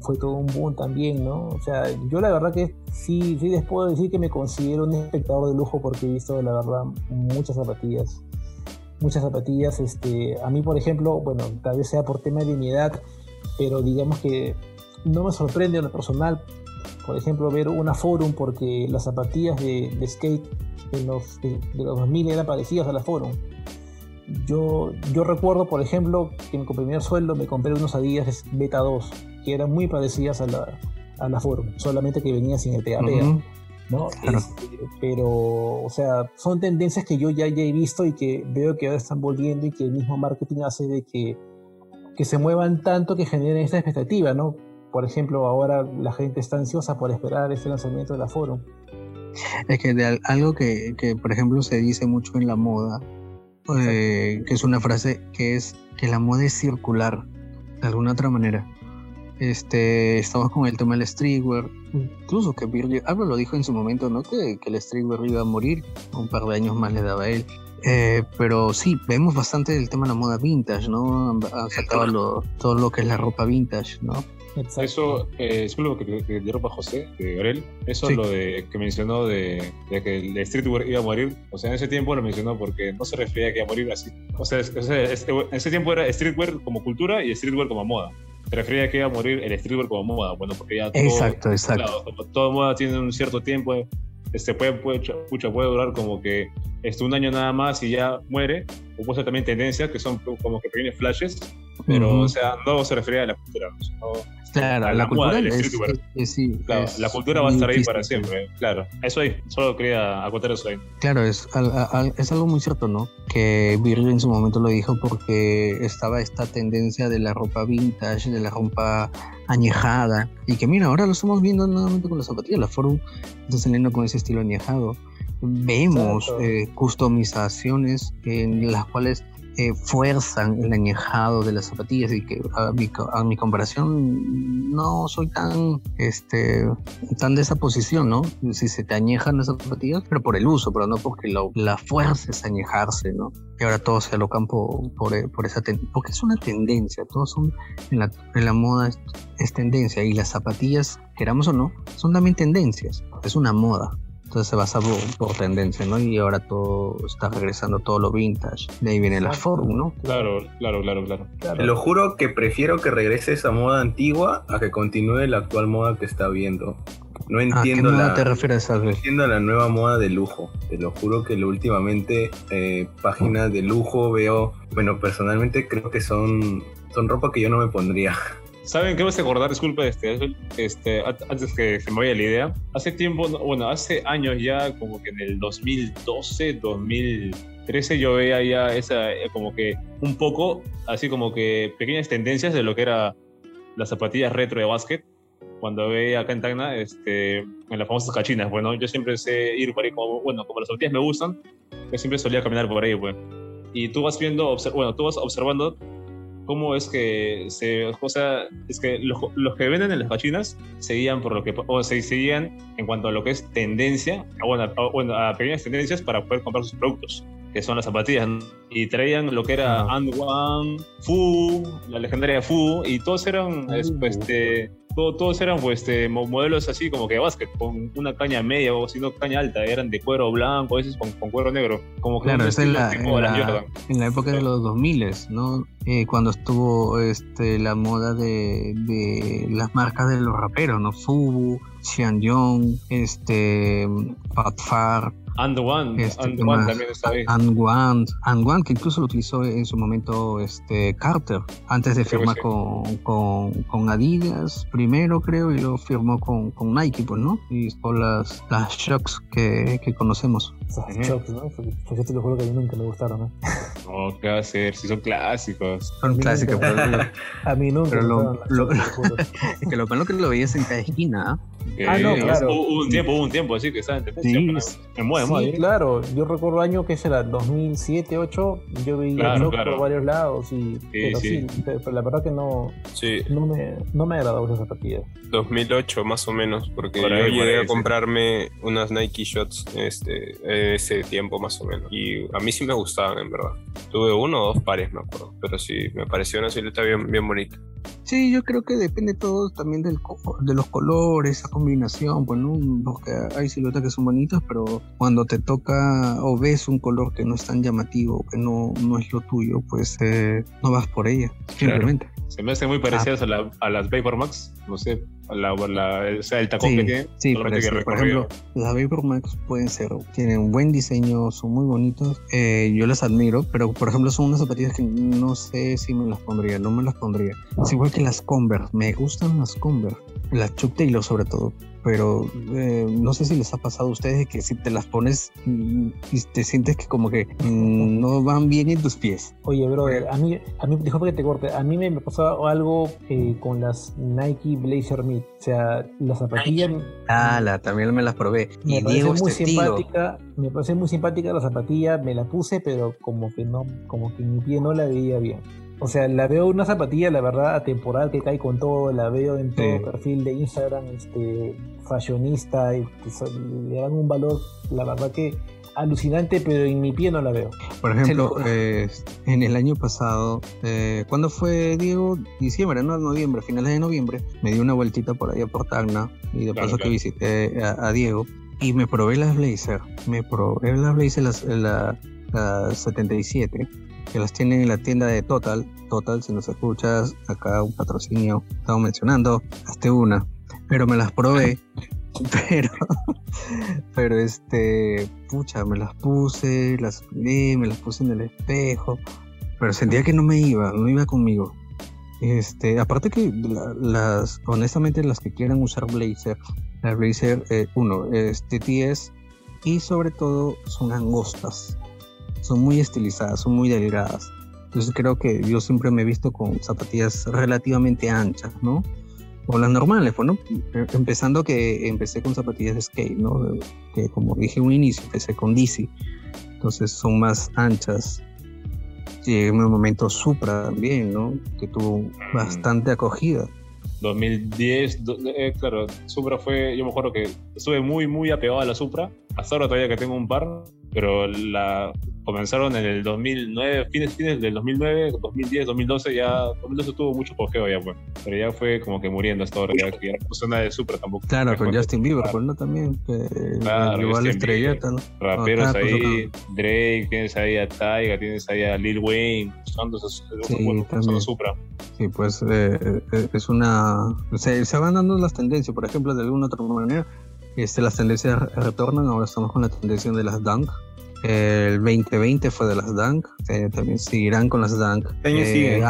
fue todo un boom también, ¿no? O sea, yo la verdad que sí, sí les puedo decir que me considero un espectador de lujo porque he visto, la verdad, muchas zapatillas. Muchas zapatillas, este, a mí por ejemplo, bueno, tal vez sea por tema de mi edad, pero digamos que no me sorprende en lo personal por ejemplo, ver una Forum porque las zapatillas de, skate de los, de, los 2000 eran parecidas a la Forum. Yo, yo recuerdo, por ejemplo, que en mi primer sueldo me compré unos Adidas Beta 2 que eran muy parecidas a la, a la Forum, solamente que venían sin el TAP. ¿no? Este, pero, o sea, son tendencias que yo ya, ya he visto y que veo que ahora están volviendo y que el mismo marketing hace de que, que se muevan tanto que generen esta expectativa, ¿no? Por ejemplo, ahora la gente está ansiosa por esperar este lanzamiento de la Forum. Es que de algo que, que, por ejemplo, se dice mucho en la moda, eh, que es una frase que es que la moda es circular, de alguna otra manera. Este, estamos con el tema del streetwear, incluso que Virgil Abloh lo dijo en su momento, ¿no? Que, el streetwear iba a morir, un par de años más le daba a él. Eh, pero sí, vemos bastante el tema de la moda vintage, ¿no? Han todo lo que es la ropa vintage, ¿no? Eso, eh, es lo que te, de ropa José, de Gabriel. Eso es lo de, que mencionó de, que el streetwear iba a morir. O sea, en ese tiempo lo mencionó porque no se refería a que iba a morir así. O sea, en ese tiempo era streetwear como cultura y streetwear como moda. Se refería a que iba a morir el streetwear como moda. Bueno, porque ya todo, exacto, exacto. todo moda tiene un cierto tiempo este puede, puede, pucha, puede durar como que este, un año nada más y ya muere, o puede ser también tendencia, que son como que pequeños flashes, pero, o sea, no se refería a la cultura, Claro, la, la, cultura es, es, sí, claro, es la cultura va a estar ahí para siempre, claro. Eso ahí, solo quería acotar eso ahí. Claro, es, al- al- es algo muy cierto, ¿no? Que Virgil en su momento lo dijo porque estaba esta tendencia de la ropa vintage, de la ropa añejada, y que mira, ahora lo estamos viendo nuevamente con las zapatillas, la Forum está saliendo con ese estilo añejado. Vemos eh, customizaciones en las cuales eh, fuerzan el añejado de las zapatillas y que a mi, a mi comparación no soy tan este tan de esa posición, ¿no? Si se te añejan las zapatillas, pero por el uso, pero no porque lo, la fuerza es añejarse, ¿no? Y ahora todos se alocan por, por, e- por esa tendencia, porque es una tendencia, todos son, en la, en la moda es, es tendencia y las zapatillas, queramos o no, son también tendencias, es una moda. Entonces se basa por, por tendencia, ¿no? Y ahora todo está regresando todo lo vintage. De ahí viene la. Forum, ¿no? Claro, claro, claro, claro. Claro. Te lo juro que prefiero que regrese esa moda antigua a que continúe la actual moda que está viendo. No ¿A qué entiendo moda la, te refieres, Albert? entiendo la nueva moda de lujo. Te lo juro que lo últimamente eh, páginas de lujo veo, bueno, personalmente creo que son, son ropa que yo no me pondría. ¿Saben me hace acordar? Disculpe, este, este, an- antes que se me vaya la idea. Hace tiempo, no, bueno, hace años ya, como que en el 2012, 2013, yo veía ya esa, eh, como que un poco, así como que pequeñas tendencias de lo que era las zapatillas retro de básquet. Cuando veía acá en Tacna, este, en las famosas cachinas, bueno, yo siempre sé ir por ahí, como, bueno, como las zapatillas me gustan, yo siempre solía caminar por ahí, pues. Y tú vas viendo, bueno, tú vas observando cómo es que se, o sea, es que los, los que venden en las cachinas seguían por lo que, o se seguían en cuanto a lo que es tendencia, bueno, a, bueno, a pequeñas tendencias para poder comprar sus productos, que son las zapatillas, ¿no? y traían lo que era. And One, Fu, la legendaria Fu, y todos eran, Uh. es, este, todo- todos eran pues, este, mo- modelos así como que de básquet, con una caña media o si no caña alta, eran de cuero blanco, a veces con, con cuero negro, como que Claro, es estilo la, en la- en la época de los 2000, ¿no? Eh, cuando estuvo este, la moda de, de las marcas de los raperos, ¿no? Fubu, Xianyong, este, Patfar, And One, Este, And ¿qué One también está ahí. Anguan, Anguan, que incluso lo utilizó en su momento este, Carter, antes de Creo firmar sí. con, con, con Adidas primero, creo, y luego firmó con, con Nike, pues, ¿no? Y son las, las shocks que, que conocemos. Esas shocks, ¿no? Porque porque yo te lo juro que a mí nunca me gustaron, ¿no? No, ¿qué va a hacer? Si son clásicos. Son Mira, clásicas, pero- A mí nunca Pero lo- lo- lo lo que lo veías en cada esquina, ¿ah? Ah, no, Eh, claro. Hubo, un tiempo, hubo un tiempo así que estaba en tendencia. Sí, sí. Me mueve, Sí, mueve. claro. Yo recuerdo año que será 2007, 2008. Yo veía Claro, claro. por varios lados. Y, pero sí. sí, pero la verdad que no, Sí, no, me, no me agradó esa zapatilla. 2008 más o menos, porque Por ahí, yo por llegué ahí, a sí. comprarme unas Nike Shots este, ese tiempo más o menos. Y a mí sí me gustaban, en verdad. Tuve uno o dos pares, me acuerdo. Pero sí, me pareció una silueta bien, bien bonita. Sí, yo creo que depende todo también del co- de los colores, esa combinación, pues no, porque hay siluetas que son bonitas, pero cuando te toca o ves un color que no es tan llamativo, que no, no es lo tuyo, pues eh, no vas por ella, simplemente. Se me hacen muy parecidas a, la- a las Vapor Max. No sé, la, a la- o sea, el tacón Sí, que sí, parece. que Por ejemplo, las Vapor Max pueden ser, tienen un buen diseño, son muy bonitos, eh, yo las admiro, pero por ejemplo son unas zapatillas que no sé si me las pondría, no me las pondría. Es igual que las Converse, me gustan las Converse, las Chuck Taylor sobre todo, pero eh, no sé si les ha pasado a ustedes que si te las pones mm, y te sientes que como que mm, no van bien en tus pies. Oye, brother, a mí, a mí, disculpa que te corte, a mí me pasó algo eh, con las Nike Blazer Mid. O sea, la zapatilla Ah, la, también me las probé. me Y Diego muy es testigo. simpática, me parece muy simpática la zapatilla, me la puse, pero como que no, como que mi pie no la veía bien. O sea, la veo una zapatilla, la verdad, atemporal que cae con todo, la veo en todo Sí. perfil de Instagram, este, fashionista, y pues, le dan un valor, la verdad que alucinante, pero en mi pie no la veo. Por ejemplo, lo- eh, en el año pasado, eh, ¿cuándo fue, Diego? Diciembre, no, noviembre, finales de noviembre, me di una vueltita por allá por Tacna y de Claro, paso que visité a, a Diego y me probé las Blazer, me probé las Blazer, las, la, la 77, que las tienen en la tienda de Total, Total, si nos escuchas, acá un patrocinio, estamos mencionando, hazte una, pero me las probé. Pero, pero este, pucha, me las puse, las me las puse en el espejo, pero sentía que no me iba, no iba conmigo. Este, aparte que las, honestamente las que quieran usar Blazer, la Blazer, eh, uno, es TTS y sobre todo son angostas, son muy estilizadas, son muy delgadas. Entonces creo que yo siempre me he visto con zapatillas relativamente anchas, ¿no? O las normales, bueno, pues, empezando que empecé con zapatillas de skate, ¿no? Que como dije un inicio, empecé con DC. Entonces son más anchas, Llegué en un momento Supra también, ¿no? Que tuvo mm. bastante acogida. 2010, eh, claro, Supra fue, yo me acuerdo que estuve muy, muy apegado a la Supra. Hasta ahora todavía que tengo un par, pero la comenzaron en el 2009, fines, fines del 2009, 2010, 2012, ya 2012 tuvo mucho pogeo ya, pues. Pero ya fue como que muriendo hasta ahora, ya, ya no puso nada de Supra tampoco. Claro, con Justin Bieber, pues, ¿no? También, que claro, igual estrellata, ¿no? Raperos ahí, Drake, tienes ahí a Tyga, tienes ahí a Lil Wayne, usando esos, sí, Supra. Sí, pues eh, eh, es una... Se, se van dando las tendencias, por ejemplo, de alguna otra manera este, las tendencias retornan, ahora estamos con la tendencia de las Dunk. El 2020 fue de las Dunk, eh, también seguirán con las Dunk. Eh,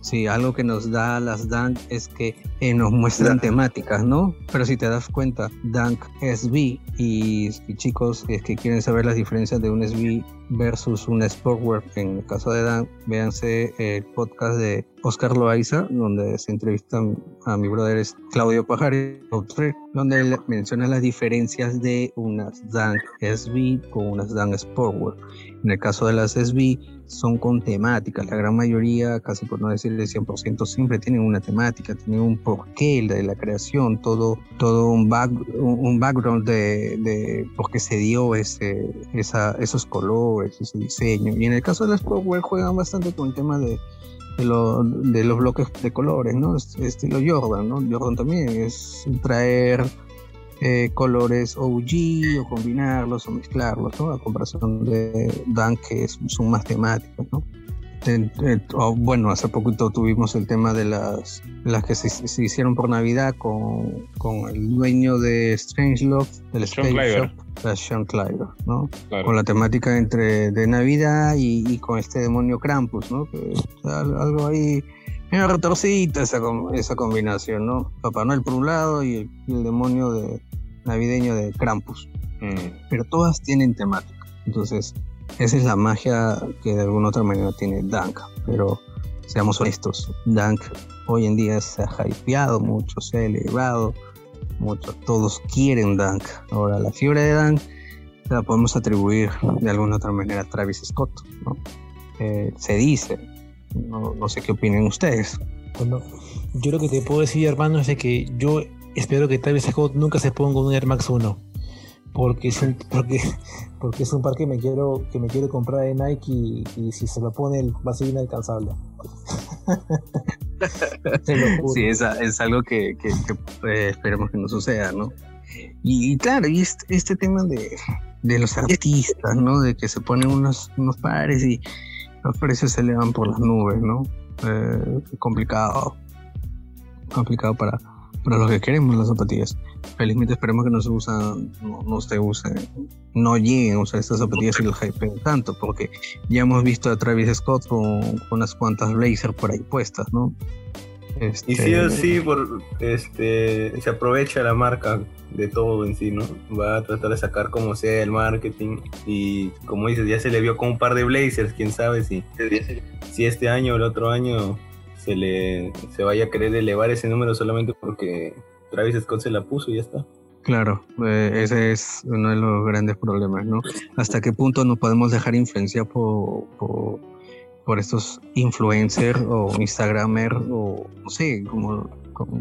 Sí, algo que nos da las Dunk es que eh, nos muestran temáticas, ¿no? Pero si te das cuenta, Dunk SB y, chicos es que quieren saber las diferencias de un SB versus un Sportwear, en el caso de Dunk, véanse el podcast de Oscar Loaiza, donde se entrevistan a mi brother Claudio Pajares, donde él menciona las diferencias de unas Dunk SB con unas Dunk Sportwear. En el caso de las SB, son con temáticas. La gran mayoría, casi por no decir el 100%, siempre tienen una temática, tienen un porqué de la creación, todo, todo un, back, un background de, de, por qué se dio ese, esa, esos colores, ese diseño. Y en el caso de las Web juegan bastante con el tema de, de, de, los bloques de colores, ¿no? Estilo Jordan, ¿no? Jordan también es traer eh, colores OG o combinarlos o mezclarlos, ¿no? A comparación de Dan que son más temáticos, ¿no? bueno, hace poquito tuvimos el tema de las, las que se, hicieron por Navidad con, con el dueño de Strange Love, del Space Shop, Sean Clyber, ¿no? Con la temática entre de Navidad y, con este demonio Krampus, ¿no? Que, algo ahí medio retorcita esa, esa combinación, ¿no? Papá Noel por un lado y el demonio de, navideño de Krampus. Mm. Pero todas tienen temática. Entonces, esa es la magia que de alguna otra manera tiene Dunk. Pero seamos honestos, Dunk hoy en día se ha hypeado mucho, se ha elevado mucho. Todos quieren Dunk. Ahora, la fiebre de Dunk la podemos atribuir de alguna otra manera a Travis Scott. Eh, se dice. No, no, sé qué opinen ustedes. Bueno, yo lo que te puedo decir, hermano, es de que yo espero que Travis Scott nunca se ponga un Air Max 1. Porque es un, porque, porque es un par que me quiero, que me quiero comprar de Nike y, si se lo pone va a ser inalcanzable. sí, es, es algo que, que, eh, esperemos que no suceda, ¿no? Y, claro, y este, este tema de, de, los artistas, ¿no? De que se ponen unos, unos pares y los precios se elevan por las nubes, ¿no? Eh, complicado. Complicado para, para los que queremos las zapatillas. Felizmente esperemos que no se usan, no, se usen, no lleguen a usar estas zapatillas y los hype tanto, porque ya hemos visto a Travis Scott con, unas cuantas Blazer por ahí puestas, ¿no? Y sí o este, sí, por, este, se aprovecha la marca de todo en sí, ¿no? Va a tratar de sacar como sea el marketing y como dices, ya se le vio con un par de Blazers, quién sabe si, si este año o el otro año se le se vaya a querer elevar ese número solamente porque Travis Scott se la puso y ya está. Claro, eh, ese es uno de los grandes problemas, ¿no? ¿Hasta qué punto nos podemos dejar influenciar por, por, estos influencers o Instagramer o no sé, como,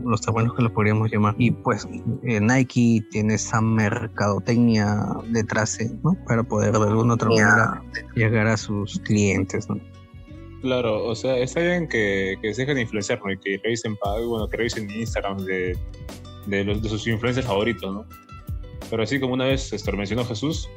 los tamaños que lo podríamos llamar? Y pues eh, Nike tiene esa mercadotecnia detrás, ¿no? Para poder de alguna otra manera llegar a sus clientes, ¿no? Claro, o sea, está bien que, que se dejen influenciar, ¿no? Y que revisen, bueno, que revisen Instagram de, de, los, de sus influencers favoritos, ¿no? Pero así como una vez esto, mencionó Jesús,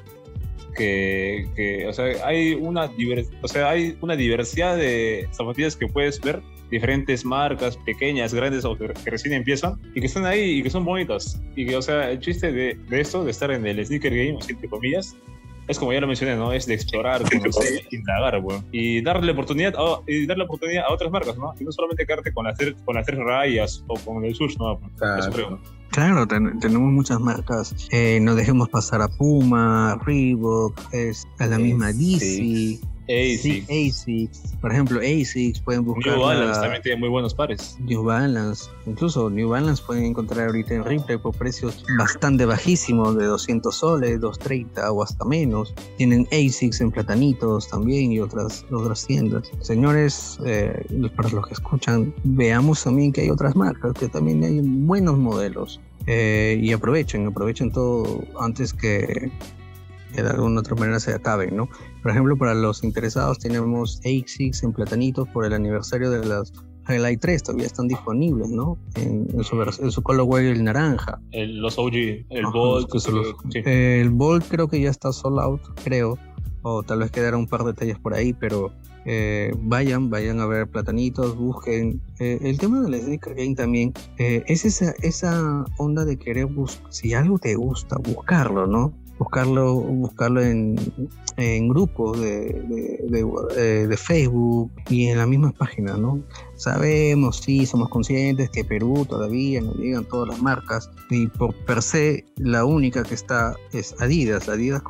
que, que, o sea, hay una, diver, o sea, hay una diversidad de zapatillas que puedes ver, diferentes marcas, pequeñas, grandes o que recién empiezan, y que están ahí y que son bonitas. Y que, o sea, el chiste de, de esto, de estar en el sneaker game, entre comillas, es como ya lo mencioné, ¿no? Es de explorar, conocer, indagar, weón. Y darle oportunidad a, y darle oportunidad a otras marcas, ¿no? Y no solamente quedarte con las, con las tres rayas o con el sush, ¿no? Claro. Eso creo. Claro, ten, tenemos muchas marcas. Eh, no dejemos pasar a Puma, Reebok, es, a la misma DC. Sí. ASICS. ASICS. Por ejemplo, ASICS pueden buscar. New Balance también tiene muy buenos pares. New Balance. Incluso New Balance pueden encontrar ahorita en Ripley por precios bastante bajísimos, de 200 soles, 230 o hasta menos. Tienen ASICS en platanitos también y otras, otras tiendas. Señores, eh, para los que escuchan, veamos también que hay otras marcas, que también hay buenos modelos. Eh, y aprovechen, aprovechen todo antes que, que de alguna otra manera se acaben, ¿no? Por ejemplo, para los interesados tenemos ASICS en platanitos por el aniversario de las Highlight 3, todavía están disponibles, ¿no? En, en su, en su colorway el naranja. El, los OG, el Bolt. Sí. El Bolt creo que ya está sold out, creo. O tal vez quedaron un par de detalles por ahí, pero eh, vayan, vayan a ver platanitos, busquen. Eh, el tema del sneaker game también eh, es esa, esa onda de querer buscar, si algo te gusta, buscarlo, ¿no? Buscarlo, buscarlo en, en grupos de, de, de, eh, de, Facebook y en las mismas páginas, ¿no? Sabemos, sí, somos conscientes que Perú todavía no llegan todas las marcas y por per se la única que está es Adidas, Adidas,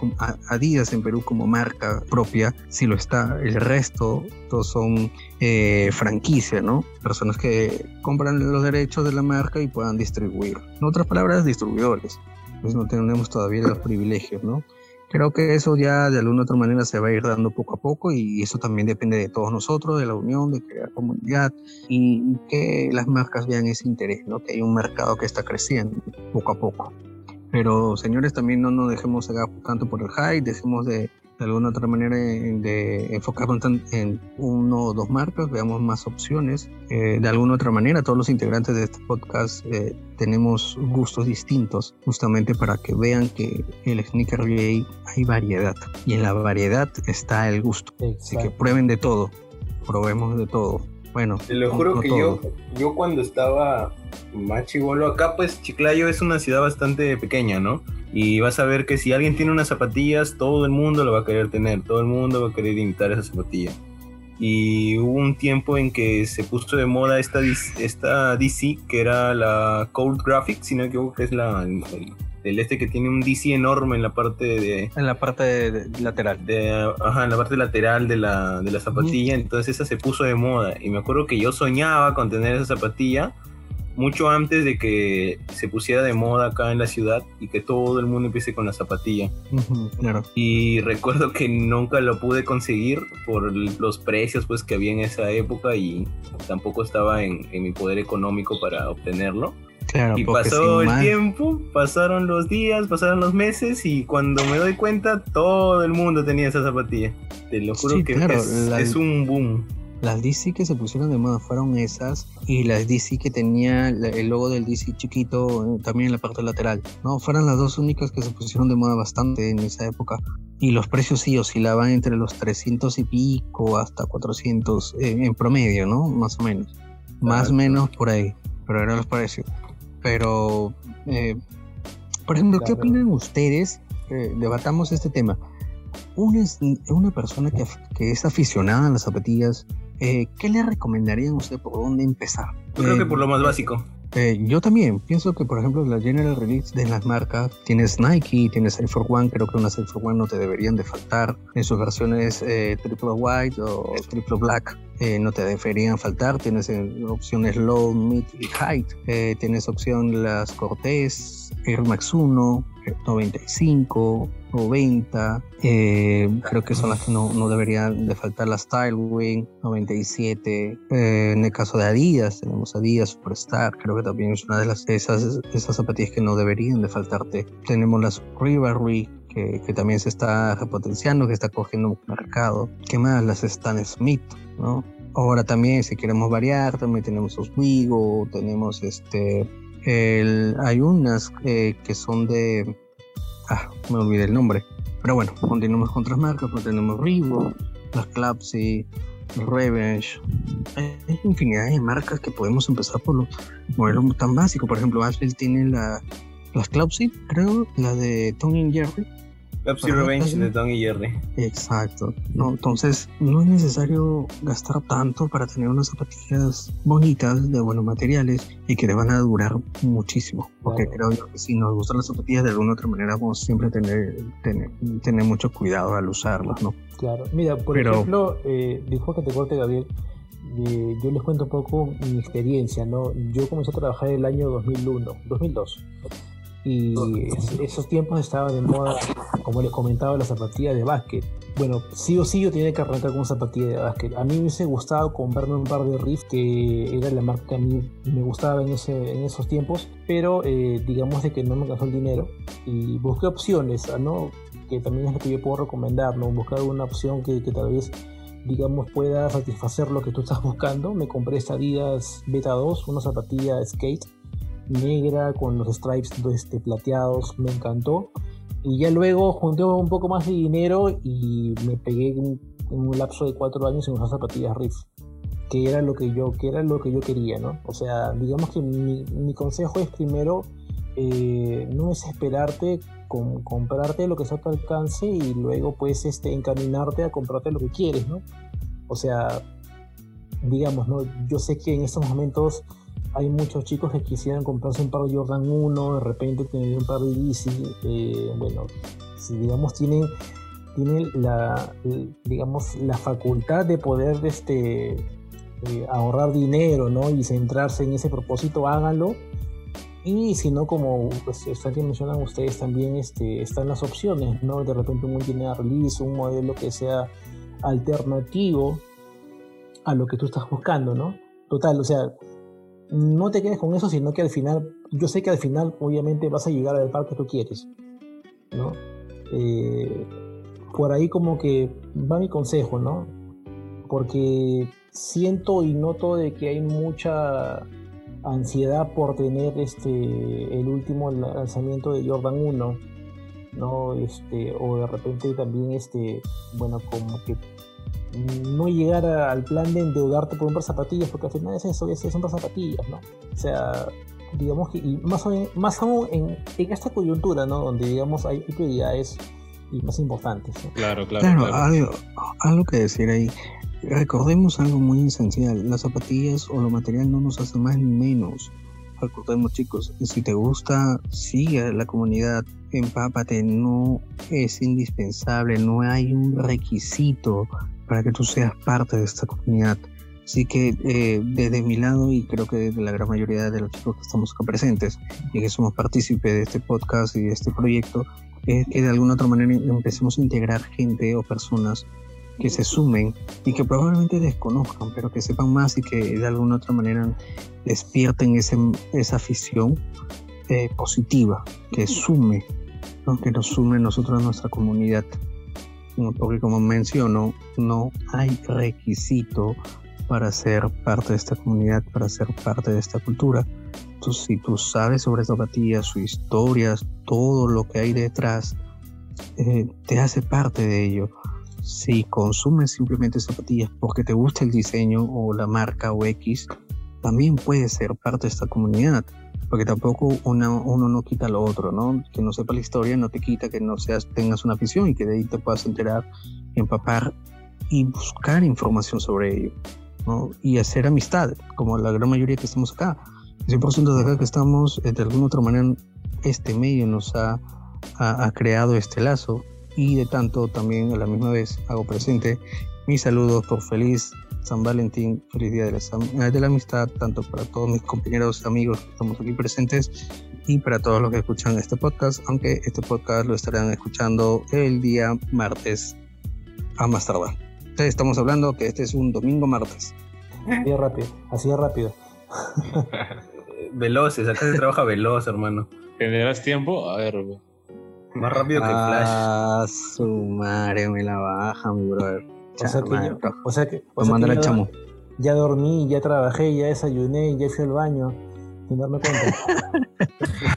Adidas en Perú como marca propia, sí lo está, el resto todos son eh, franquicias, ¿no? Personas que compran los derechos de la marca y puedan distribuir. En otras palabras, distribuidores pues no tenemos todavía los privilegios, ¿no? Creo que eso ya de alguna otra manera se va a ir dando poco a poco y eso también depende de todos nosotros, de la unión, de crear comunidad y que las marcas vean ese interés, ¿no? Que hay un mercado que está creciendo poco a poco. Pero señores, también no nos dejemos cegar tanto por el hype, dejemos de de alguna otra manera de enfocarnos en uno o dos marcas, veamos más opciones. Eh, de alguna otra manera, todos los integrantes de este podcast eh, tenemos gustos distintos, justamente para que vean que el sneaker gay hay variedad y en la variedad está el gusto. Exacto. Así que prueben de todo, probemos de todo. Bueno, te lo juro que yo, yo cuando estaba más chivolo acá, pues Chiclayo es una ciudad bastante pequeña, ¿no? Y vas a ver que si alguien tiene unas zapatillas, todo el mundo lo va a querer tener, todo el mundo va a querer imitar esa zapatilla. Y hubo un tiempo en que se puso de moda esta, esta DC, que era la Code Graphics, si no me equivoco, que es la, el, el, este que tiene un DC enorme en la parte de... En la parte de, de, lateral. De, ajá, en la parte lateral de la, de la zapatilla, mm. entonces esa se puso de moda. Y me acuerdo que yo soñaba con tener esa zapatilla mucho antes de que se pusiera de moda acá en la ciudad y que todo el mundo empiece con la zapatilla. Uh -huh, claro. Y recuerdo que nunca lo pude conseguir por los precios pues que había en esa época y tampoco estaba en, en mi poder económico para obtenerlo. Claro, y pasó el más... tiempo, pasaron los días, pasaron los meses y cuando me doy cuenta todo el mundo tenía esa zapatilla. Te lo juro sí, que claro, es, la... es un boom. Las DC que se pusieron de moda fueron esas y las DC que tenía el logo del DC chiquito también en la parte lateral. No, fueron las dos únicas que se pusieron de moda bastante en esa época. Y los precios sí oscilaban entre los 300 y pico hasta 400 eh, en promedio, ¿no? Más o menos. Más o menos por ahí. Pero eran los precios. Pero, eh, por ejemplo. ¿qué opinan ustedes? Eh, debatamos este tema. Una, una persona que, que es aficionada a las zapatillas eh, ¿qué le recomendarían a usted por dónde empezar? Yo creo eh, que por lo más básico. Eh, yo también pienso que, por ejemplo, la General Release de las marcas, tienes Nike, tienes Air Force One, creo que unas Air Force One no te deberían de faltar. En sus versiones eh, triple white o triple black eh, no te deberían faltar. Tienes opciones low, mid y height. tienes opción las Cortez, Air Max 1, 95, 90, eh, creo que son las que no, no, deberían de faltar las Stylewing, 97, eh, en el caso de Adidas tenemos Adidas Superstar, creo que también es una de las esas, esas zapatillas que no deberían de faltarte. Tenemos las Rivalry, que, que, también se está repotenciando, que está cogiendo mercado. ¿Qué más? Las Stan Smith, ¿no? Ahora también, si queremos variar, también tenemos Oswego, tenemos este... Hay unas eh, que son de... Ah, me olvidé el nombre. Pero bueno, continuamos con otras marcas, pues tenemos Reebok, las Clapsy, Revenge. Hay infinidad de marcas que podemos empezar por los modelos tan básicos. Por ejemplo, Ashfield tiene la, las Clapsy, creo, la de Tony Jerry Pepsi Revenge de Don y Jerry. Exacto. No, entonces, no es necesario gastar tanto para tener unas zapatillas bonitas, de buenos materiales y que te van a durar muchísimo. Porque creo yo que si nos gustan las zapatillas de alguna otra manera, vamos siempre tener, tener, tener mucho cuidado al usarlas, ¿no? Claro. Mira, por ejemplo, eh, dijo que te corte, Gabriel. Eh, yo les cuento un poco mi experiencia, ¿no? Yo comencé a trabajar el año 2001, 2002 y esos tiempos estaban de moda, como les comentaba, las zapatillas de básquet. Bueno, sí o sí yo tenía que arrancar con zapatilla de básquet. A mí me hubiese gustado comprarme un par de Riff, que era la marca que a mí me gustaba en, ese, en esos tiempos, pero eh, digamos de que no me gastó el dinero y busqué opciones, ¿no? que también es lo que yo puedo recomendar, ¿no? buscar una opción que, que tal vez digamos pueda satisfacer lo que tú estás buscando. Me compré esta Adidas Beta 2, una zapatilla skate negra con los stripes este, plateados, me encantó. Y ya luego junté un poco más de dinero y me pegué en, un lapso de cuatro años en unas zapatillas Riff, que era lo que yo, que era lo que yo quería, ¿no? O sea, digamos que mi, mi consejo es primero eh, no es esperarte con comprarte lo que sea a tu alcance y luego pues este encaminarte a comprarte lo que quieres, ¿no? O sea, digamos, ¿no? Yo sé que en estos momentos hay muchos chicos que quisieran comprarse un par de Jordan 1, de repente tener un par de eh, bueno, si digamos tienen, tienen la, digamos, la facultad de poder este, eh, ahorrar dinero, ¿no? Y centrarse en ese propósito, háganlo. Y si no, como pues, mencionan ustedes, también este, están las opciones, ¿no? De repente un tiene release, un modelo que sea alternativo a lo que tú estás buscando, ¿no? Total, o sea, no te quedes con eso, sino que al final, yo sé que al final obviamente vas a llegar al par que tú quieres, ¿no? Eh, por ahí como que va mi consejo, ¿no? Porque siento y noto de que hay mucha ansiedad por tener este el último lanzamiento de Jordan 1, ¿no? Este, o de repente también este, bueno, como que no llegar al plan de endeudarte por un par de zapatillas, porque al final es eso, es, son par zapatillas, ¿no? O sea, digamos que, y más, más aún en, en, esta coyuntura, ¿no? Donde, digamos, hay prioridades y más importantes. Claro, claro. Claro, Algo, algo que decir ahí. Recordemos algo muy esencial, las zapatillas o lo material no nos hacen más ni menos. Recordemos chicos, si te gusta, sigue a la comunidad, empápate, no es indispensable, no hay un requisito para que tú seas parte de esta comunidad. Así que eh, desde mi lado y creo que desde la gran mayoría de los chicos que estamos acá presentes y que somos partícipes de este podcast y de este proyecto, es que de alguna otra manera empecemos a integrar gente o personas que se sumen y que probablemente desconozcan, pero que sepan más y que de alguna otra manera despierten ese, esa afición eh, positiva, que sume, que nos sume nosotros a nuestra comunidad porque como menciono, no hay requisito para ser parte de esta comunidad, para ser parte de esta cultura. Entonces, si tú sabes sobre zapatillas, su historia, todo lo que hay detrás, eh, te hace parte de ello. Si consumes simplemente zapatillas porque te gusta el diseño o la marca o X, también puedes ser parte de esta comunidad porque tampoco uno no quita lo otro, ¿no? Que no sepa la historia no te quita que no seas, tengas una afición y que de ahí te puedas enterar, empapar y buscar información sobre ello, ¿no? Y hacer amistad, como la gran mayoría que estamos acá. El 100% de acá que estamos, eh, de alguna otra manera, este medio nos ha, ha, ha creado este lazo y de tanto también a la misma vez hago presente mis saludos por feliz San Valentín, feliz día de la, de la amistad, tanto para todos mis compañeros, amigos que estamos aquí presentes y para todos los que escuchan este podcast, aunque este podcast lo estarán escuchando el día martes a más tardar. Entonces estamos hablando que este es un domingo martes. Así de rápido, así de rápido. Veloces, acá se trabaja veloz, hermano. ¿Tendrás tiempo? A ver. Más rápido que Flash. Ah, su madre, me la baja, mi brother. O sea que, yo, o sea que, o sea que ya, chamo. ya dormí, ya trabajé, ya desayuné, ya fui al baño, sin darme cuenta.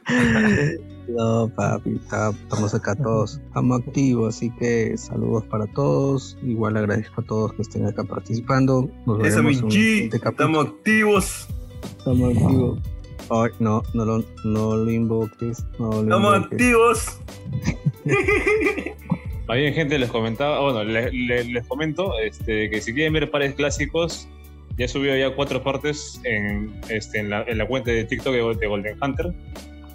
No, papi, está- estamos acá todos. Estamos activos, así que saludos para todos. Igual agradezco a todos que estén acá participando. Nos Eso, mi G. Estamos activos. Estamos activos. Ay, no, no lo, no lo invoques. No lo Estamos invoques. activos. Más bien, gente, les comentaba, bueno, les, les- les comento este, que si quieren ver pares clásicos, ya he subido ya cuatro partes en, este, en, la, en la cuenta de TikTok de, de Golden Hunter,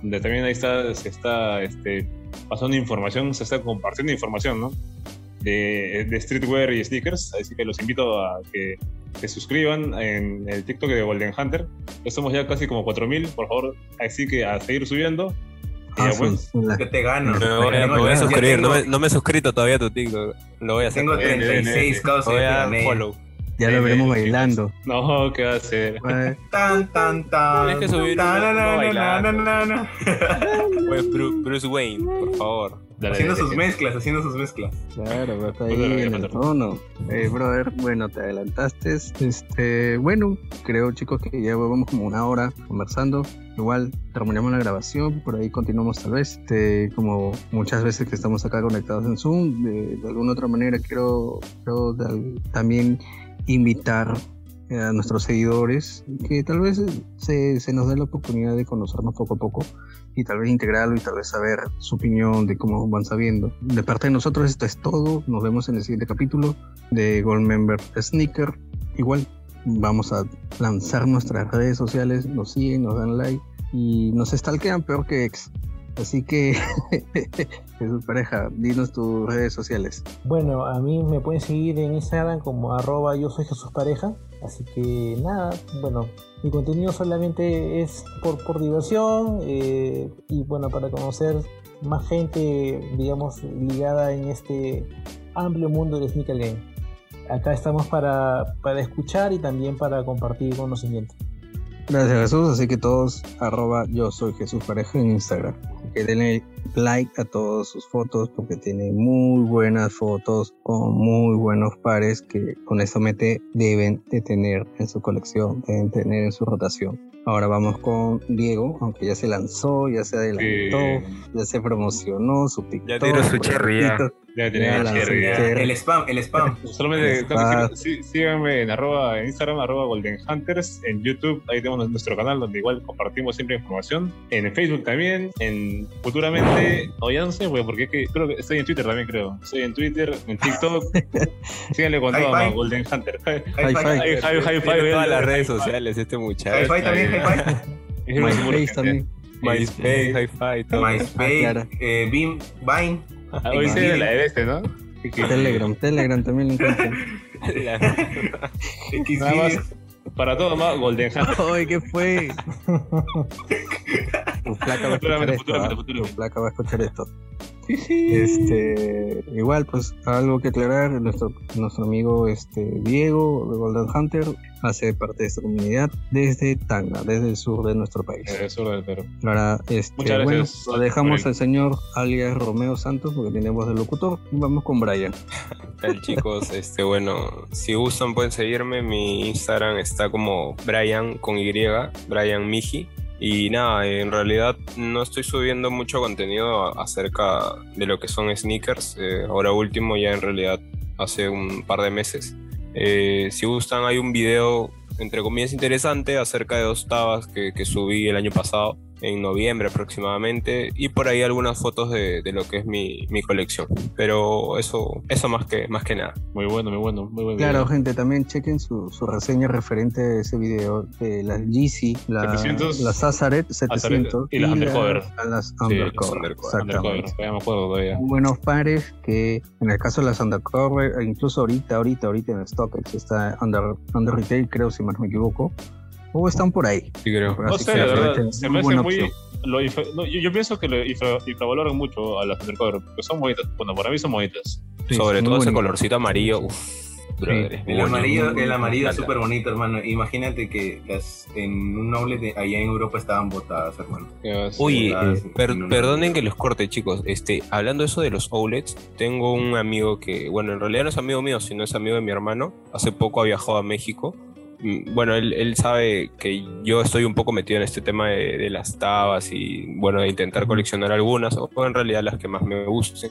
donde también ahí está, se está este, pasando información, se está compartiendo información, ¿no? De, de streetwear y sneakers, así que los invito a que se suscriban en el TikTok de Golden Hunter. Ya somos ya casi como 4000, por favor, así que a seguir subiendo. Ah, sí, te gano. Me voy, a- Tengo- me voy a ya suscribir, no tengo- me, no me he suscrito todavía a tu TikTok. Lo voy a hacer. Tengo Bien, bien, 36 bien. causas Voy de a planear. follow. ya lo veremos bailando. no, ¿qué va a hacer? Ay, Tan, tan, tan. Tienes que subir Tan, Bruce Wayne, por favor. Dale, Haciendo dale, sus dale. mezclas, haciendo sus mezclas. Claro, está ahí en el tono. Eh, brother, bueno, te adelantaste. Este, bueno, creo chicos que ya vamos como una hora conversando. Igual terminamos la grabación, por ahí continuamos tal vez. Este, como muchas veces que estamos acá conectados en Zoom, de, de alguna otra manera quiero, quiero de también invitar eh, a nuestros seguidores que tal vez se, se nos dé la oportunidad de conocernos poco a poco y tal vez integrarlo y tal vez saber su opinión de cómo van sabiendo. De parte de nosotros esto es todo. Nos vemos en el siguiente capítulo de Gold Member Sneaker. Igual vamos a lanzar nuestras redes sociales, nos siguen, nos dan like y nos stalkean peor que ex. Así que, Jesús Pareja, dinos tus redes sociales. Bueno, a mí me pueden seguir en Instagram como arroba yo soy Jesús Pareja. Así que nada, bueno, mi contenido solamente es por, por diversión eh, y bueno, para conocer más gente, digamos, ligada en este amplio mundo del sneaker game. Acá estamos para, para escuchar y también para compartir conocimiento. Gracias Jesús, así que todos arroba yo soy Jesús Pareja en Instagram. Que denle like a todas sus fotos porque tiene muy buenas fotos con muy buenos pares que honestamente deben de tener en su colección, deben tener en su rotación. Ahora vamos con Diego, aunque ya se lanzó, ya se adelantó, Sí, ya se promocionó su TikTok. Ya tiró su cherry, Ya tenía la. El spam, el spam. Solamente Ah. sí- síganme en, arroba, en Instagram, arroba Golden Hunters, en YouTube, ahí tenemos nuestro canal donde igual compartimos siempre información, en Facebook también, en futuramente, o ya no sé, güey, porque es que creo que estoy en Twitter también, creo. Estoy en Twitter, en TikTok, síganle con Hi-Fi. todo, man, Golden Hunter. Hi-Fi. Hi-Fi, hi-fi, todas las redes sociales este muchacho. Hi-Fi también, hi-fi. MySpace también. MySpace, Hi-Fi, todo. MySpace, claro. eh, Beam, Vine. Ah, Hoy se la de este, ¿no? Telegram, Telegram también lo encuentran. Nada más, para todo más, Golden Hunter. Ay, ¿qué fue? Tu flaca va a escuchar esto. ¿ah? Tu flaca va a escuchar esto. Este, igual, pues algo que aclarar, nuestro, nuestro amigo este, Diego de Golden Hunter hace parte de esta comunidad desde Tanga, desde el sur de nuestro país. Eh, sur del Perú. Ahora, este, Muchas bueno, gracias, lo dejamos al señor alias Romeo Santos porque tenemos de locutor vamos con Brian. tal chicos? Este, bueno, si gustan pueden seguirme. Mi Instagram está como Brian con Y, Brian Miji. Y nada, en realidad no estoy subiendo mucho contenido acerca de lo que son sneakers. Eh, ahora último, ya en realidad hace un par de meses. Eh, si gustan, hay un video, entre comillas, interesante acerca de dos tabas que, que subí el año pasado, en noviembre aproximadamente, y por ahí algunas fotos de, de lo que es mi, mi colección. Pero eso, eso más que, más que nada. Muy bueno, muy bueno, muy bueno. Claro, gente, también chequen su, su reseña referente a ese video de las Yeezy, la, 700, las Azaret 700 y las Undercover. a las Sí, Undercover. las Undercover, Undercover, exactamente. todavía me acuerdo todavía. Buenos pares que en el caso de las Undercover, incluso ahorita, ahorita, ahorita en StockX está Under, under Retail, creo, si más no me equivoco, o están por ahí. Sí, creo. No Así sé, que la verdad, se me hace muy... lo infra- no, yo, yo pienso que lo infra- infravaloran mucho a las Undercover, porque son bonitas. Bueno, para mí son bonitas. Sí, Sobre todo ese colorcito amarillo. Uf, brother, es El amarillo, el amarillo es súper bonito, hermano. Imagínate que las en un noble de allá en Europa estaban botadas, hermano. Oye, eh, per- perdonen que los corte, chicos. Este, hablando eso de los outlets, tengo un amigo que, bueno, en realidad no es amigo mío, sino es amigo de mi hermano. Hace poco ha viajado a México bueno, él, él sabe que yo estoy un poco metido en este tema de, de las tabas y, bueno, de intentar coleccionar algunas, o en realidad las que más me gusten.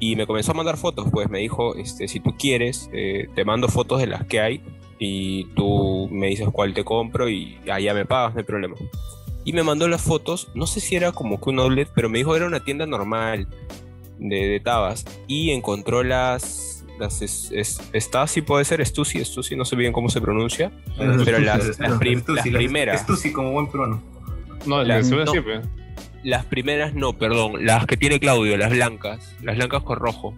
Y me comenzó a mandar fotos, pues me dijo, este, si tú quieres, eh, te mando fotos de las que hay y tú me dices cuál te compro y allá me pagas, no hay problema. Y me mandó las fotos, no sé si era como que un outlet, pero me dijo era una tienda normal de, de tabas y encontró las las es, es, Stasi puede ser Stussy, Stussy no sé bien cómo se pronuncia, pero las, las, prim- las primeras, como buen peruano. No, La- la, no. las primeras no, perdón, las que tiene Claudio, las blancas, las blancas con rojo.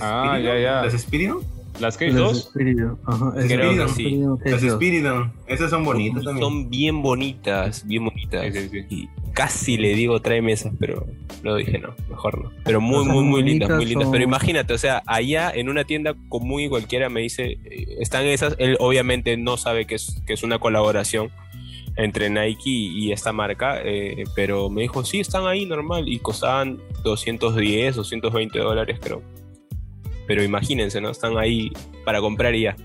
Ah, ya, ya. ¿Las Spiridon? Las Cage Los 2. Espíritu, ajá, Creo que sí. Espíritu, que Las Spiridon. Esas son bonitas también. Son bien bonitas, bien bonitas. Sí, sí, sí. Casi le digo tráeme esas, pero lo dije no, mejor no. Pero muy, muy, muy lindas, muy lindas. Pero imagínate, o sea, allá en una tienda común y cualquiera me dice, eh, están esas, él obviamente no sabe que es, que es una colaboración entre Nike y, y esta marca, eh, pero me dijo, sí, están ahí normal y costaban 210, 220 dólares creo. Pero imagínense, ¿no? Están ahí para comprar y ya.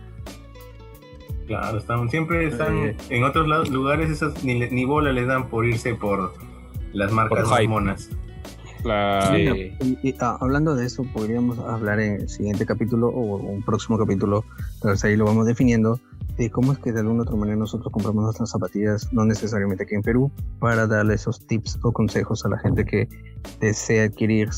Claro, están, siempre están Eh. en otros lados- lugares, esas ni, le- ni bola les dan por irse por las marcas Por monas. La... Sí. Mira, y- y, ah, hablando de eso, podríamos hablar en el siguiente capítulo o un próximo capítulo, tal vez ahí lo vamos definiendo, de cómo es que de alguna u otra manera nosotros compramos nuestras zapatillas, no necesariamente aquí en Perú, para darle esos tips o consejos a la gente que desea adquirir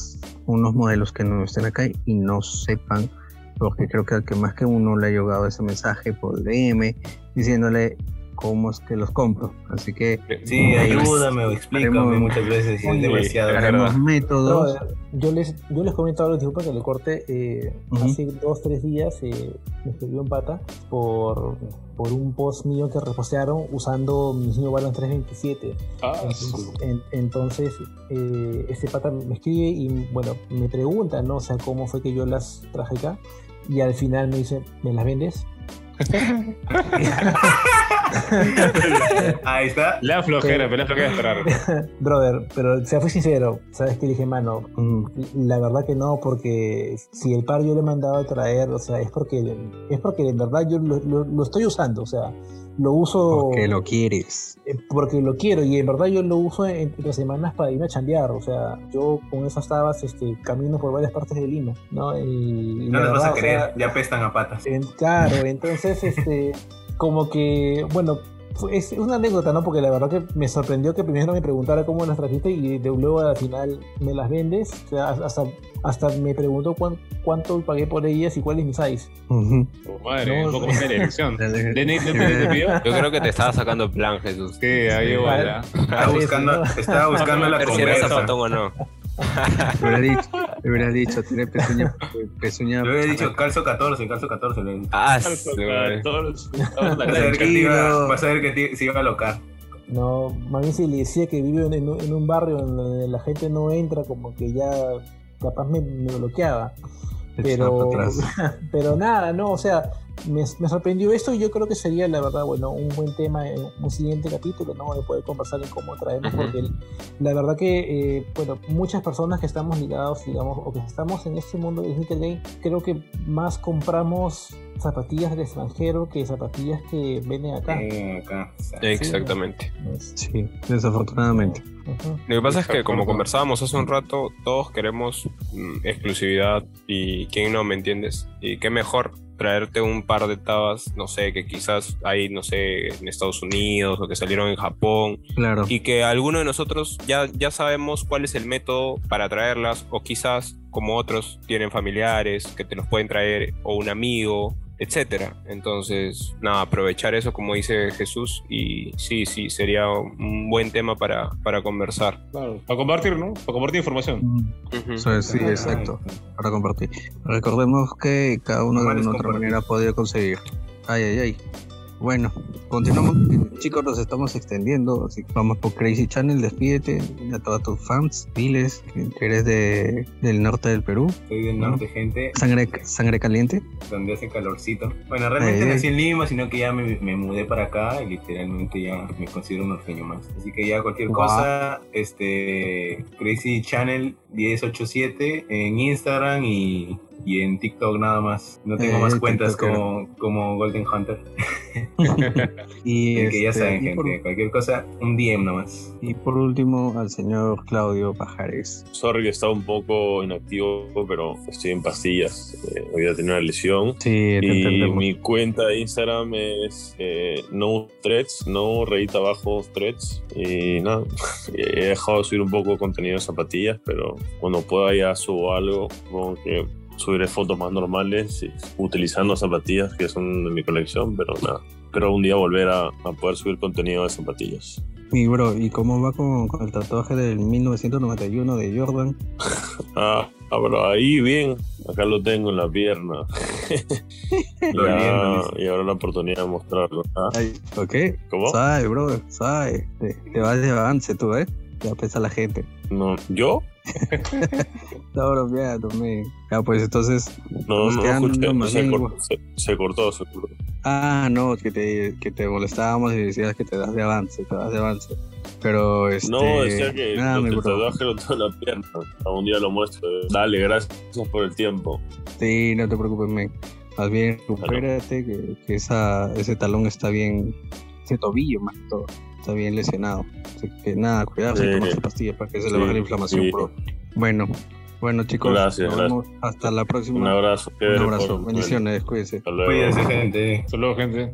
unos modelos que no estén acá y no sepan, porque creo que al que más que uno le ha llegado ese mensaje por DM diciéndole cómo es que los compro. Así que Sí, ayúdame o explícame muchas veces si es demasiado. haremos métodos. Brother, yo les, yo les comento algo, disculpa que le corte. eh. Hace dos, tres días eh, me escribió un pata por, por un post mío que repostearon usando mis New Balance 327. Ah, Entonces, en- entonces, eh, este pata me escribe y bueno, me pregunta, ¿no? O sea, cómo fue que yo las traje acá. Y al final me dice, ¿me las vendes? Ahí está. La flojera, pero la flojera esperar. Brother, pero se fue sincero, ¿sabes qué? Dije, mano, Mm, La verdad que no, porque si el par yo le he mandado a traer, o sea, es porque es porque en verdad yo lo, lo- lo estoy usando, o sea, lo uso porque lo quieres. eh, porque lo quiero y en verdad yo lo uso en- entre semanas para irme a chambear, o sea, yo con esas tabas este, camino por varias partes de Lima, ¿no? Y, y No la las vas a o creer, sea, ya pestan a patas. en- claro, entonces, este, como que, bueno, es una anécdota, ¿no? Porque la verdad que me sorprendió que primero me preguntara cómo las trajiste y de luego al final me las vendes. O sea, hasta, hasta me preguntó cuán- cuánto pagué por ellas y cuál es mi size. Ujú. Oh, madre, No, un poco más de dirección. ¿De te pidió? Yo creo que te estaba sacando plan, Jesús. Sí, ahí igual. Estaba buscando, estaba buscando la A ver si era conversa. zapatón o no. Me hubiera dicho, me hubiera dicho, tiene pezuña, pezuña. Le hubiera dicho calzo 14, calzo 14. le hubiera dicho. Ah, Vas a ver que, iba, vas a ver que se iba a locar. No, más bien si le decía que vivo en, en un- en un barrio donde la gente no entra, como que ya capaz me, me bloqueaba. Pero, pero nada, no, o sea, me, me sorprendió esto y yo creo que sería, la verdad, bueno, un buen tema en un siguiente capítulo, ¿no? De poder conversar en cómo traemos, porque la verdad que, eh, bueno, muchas personas que estamos ligados, digamos, o que estamos en este mundo sneaker game, creo que más compramos zapatillas del extranjero que zapatillas que venden acá. Eh, acá. Exactamente. Sí, desafortunadamente. Lo que pasa es que, como conversábamos hace un rato, todos queremos mm, exclusividad y quién no, ¿me entiendes? Y qué mejor traerte un par de tabas, no sé, que quizás hay, no sé, en Estados Unidos o que salieron en Japón Claro. y que alguno de nosotros ya, ya sabemos cuál es el método para traerlas o quizás como otros tienen familiares que te los pueden traer o un amigo, etcétera. Entonces, nada, aprovechar eso como dice Jesús y sí, sí, sería un buen tema para, para conversar. Claro, para compartir, ¿no? Para compartir información. Mm, sí, exacto. Para compartir. Recordemos que cada uno de alguna otra manera ha podido conseguir. Ay, ay, ay. Bueno, continuamos. Chicos, nos estamos extendiendo. Así que vamos por Crazy Channel. Despídete a todos tus fans. Diles que eres de, del norte del Perú. Soy del norte, gente, Sangre, sangre caliente. donde hace calorcito. Bueno, realmente Eh. nací en Lima, sino que ya me, me mudé para acá y literalmente ya me considero un norteño más. Así que ya cualquier cosa, este, Crazy Channel 1087 en Instagram y, y en TikTok nada más. No tengo Eh, más cuentas como, como Golden Hunter. y que ya este, saben, por- gente, cualquier cosa, un DM nomás. Y por último, al señor Claudio Pajares. Sorry que estaba un poco inactivo, pero estoy en pastillas. Eh, hoy día tenía una lesión. Sí, te Y mi cuenta de Instagram es eh, no threads, no rayita abajo threads. Y nada, he dejado de subir un poco de contenido de zapatillas, pero cuando pueda ya subo algo. Supongo que subiré fotos más normales y- utilizando zapatillas que son de mi colección, pero nada. Espero un día volver a, a poder subir contenido de zapatillas. Y bro, ¿y cómo va con, con el tatuaje del 1991 de Jordan? Ah, ah, pero ahí bien, acá lo tengo en la pierna. Ya, y ahora la oportunidad de mostrarlo. Ah, Ay, ¿Ok? ¿Cómo? Sabe, bro, sabe. Te, te vas de avance tú, ¿eh? Ya pesa la gente. No, ¿Yo? Está bromeando, me. Ya, pues entonces. No, Estamos no, escuché, más se, bien cor- igual. se- se cortó, se cortó. Ah, no, que te, que te molestábamos y decías que te das de avance, te das de avance. Pero este. No, decía que nada, el bro. tatuaje lo tengo en la pierna. Algún día lo muestro. Dale, gracias por el tiempo. Sí, no te preocupes, men. Más bien, recupérate, que, que esa, ese talón está bien. Ese tobillo, más que todo. Está bien lesionado. Así que nada, cuidarse y Sí. tomarse pastillas para que se le baje la inflamación, sí. bro. Bueno, bueno, chicos. Gracias, nos vemos. Hasta la próxima. Un abrazo. Un abrazo. por- Bendiciones, cuídense. Cuídense, gente. Hasta luego, gente.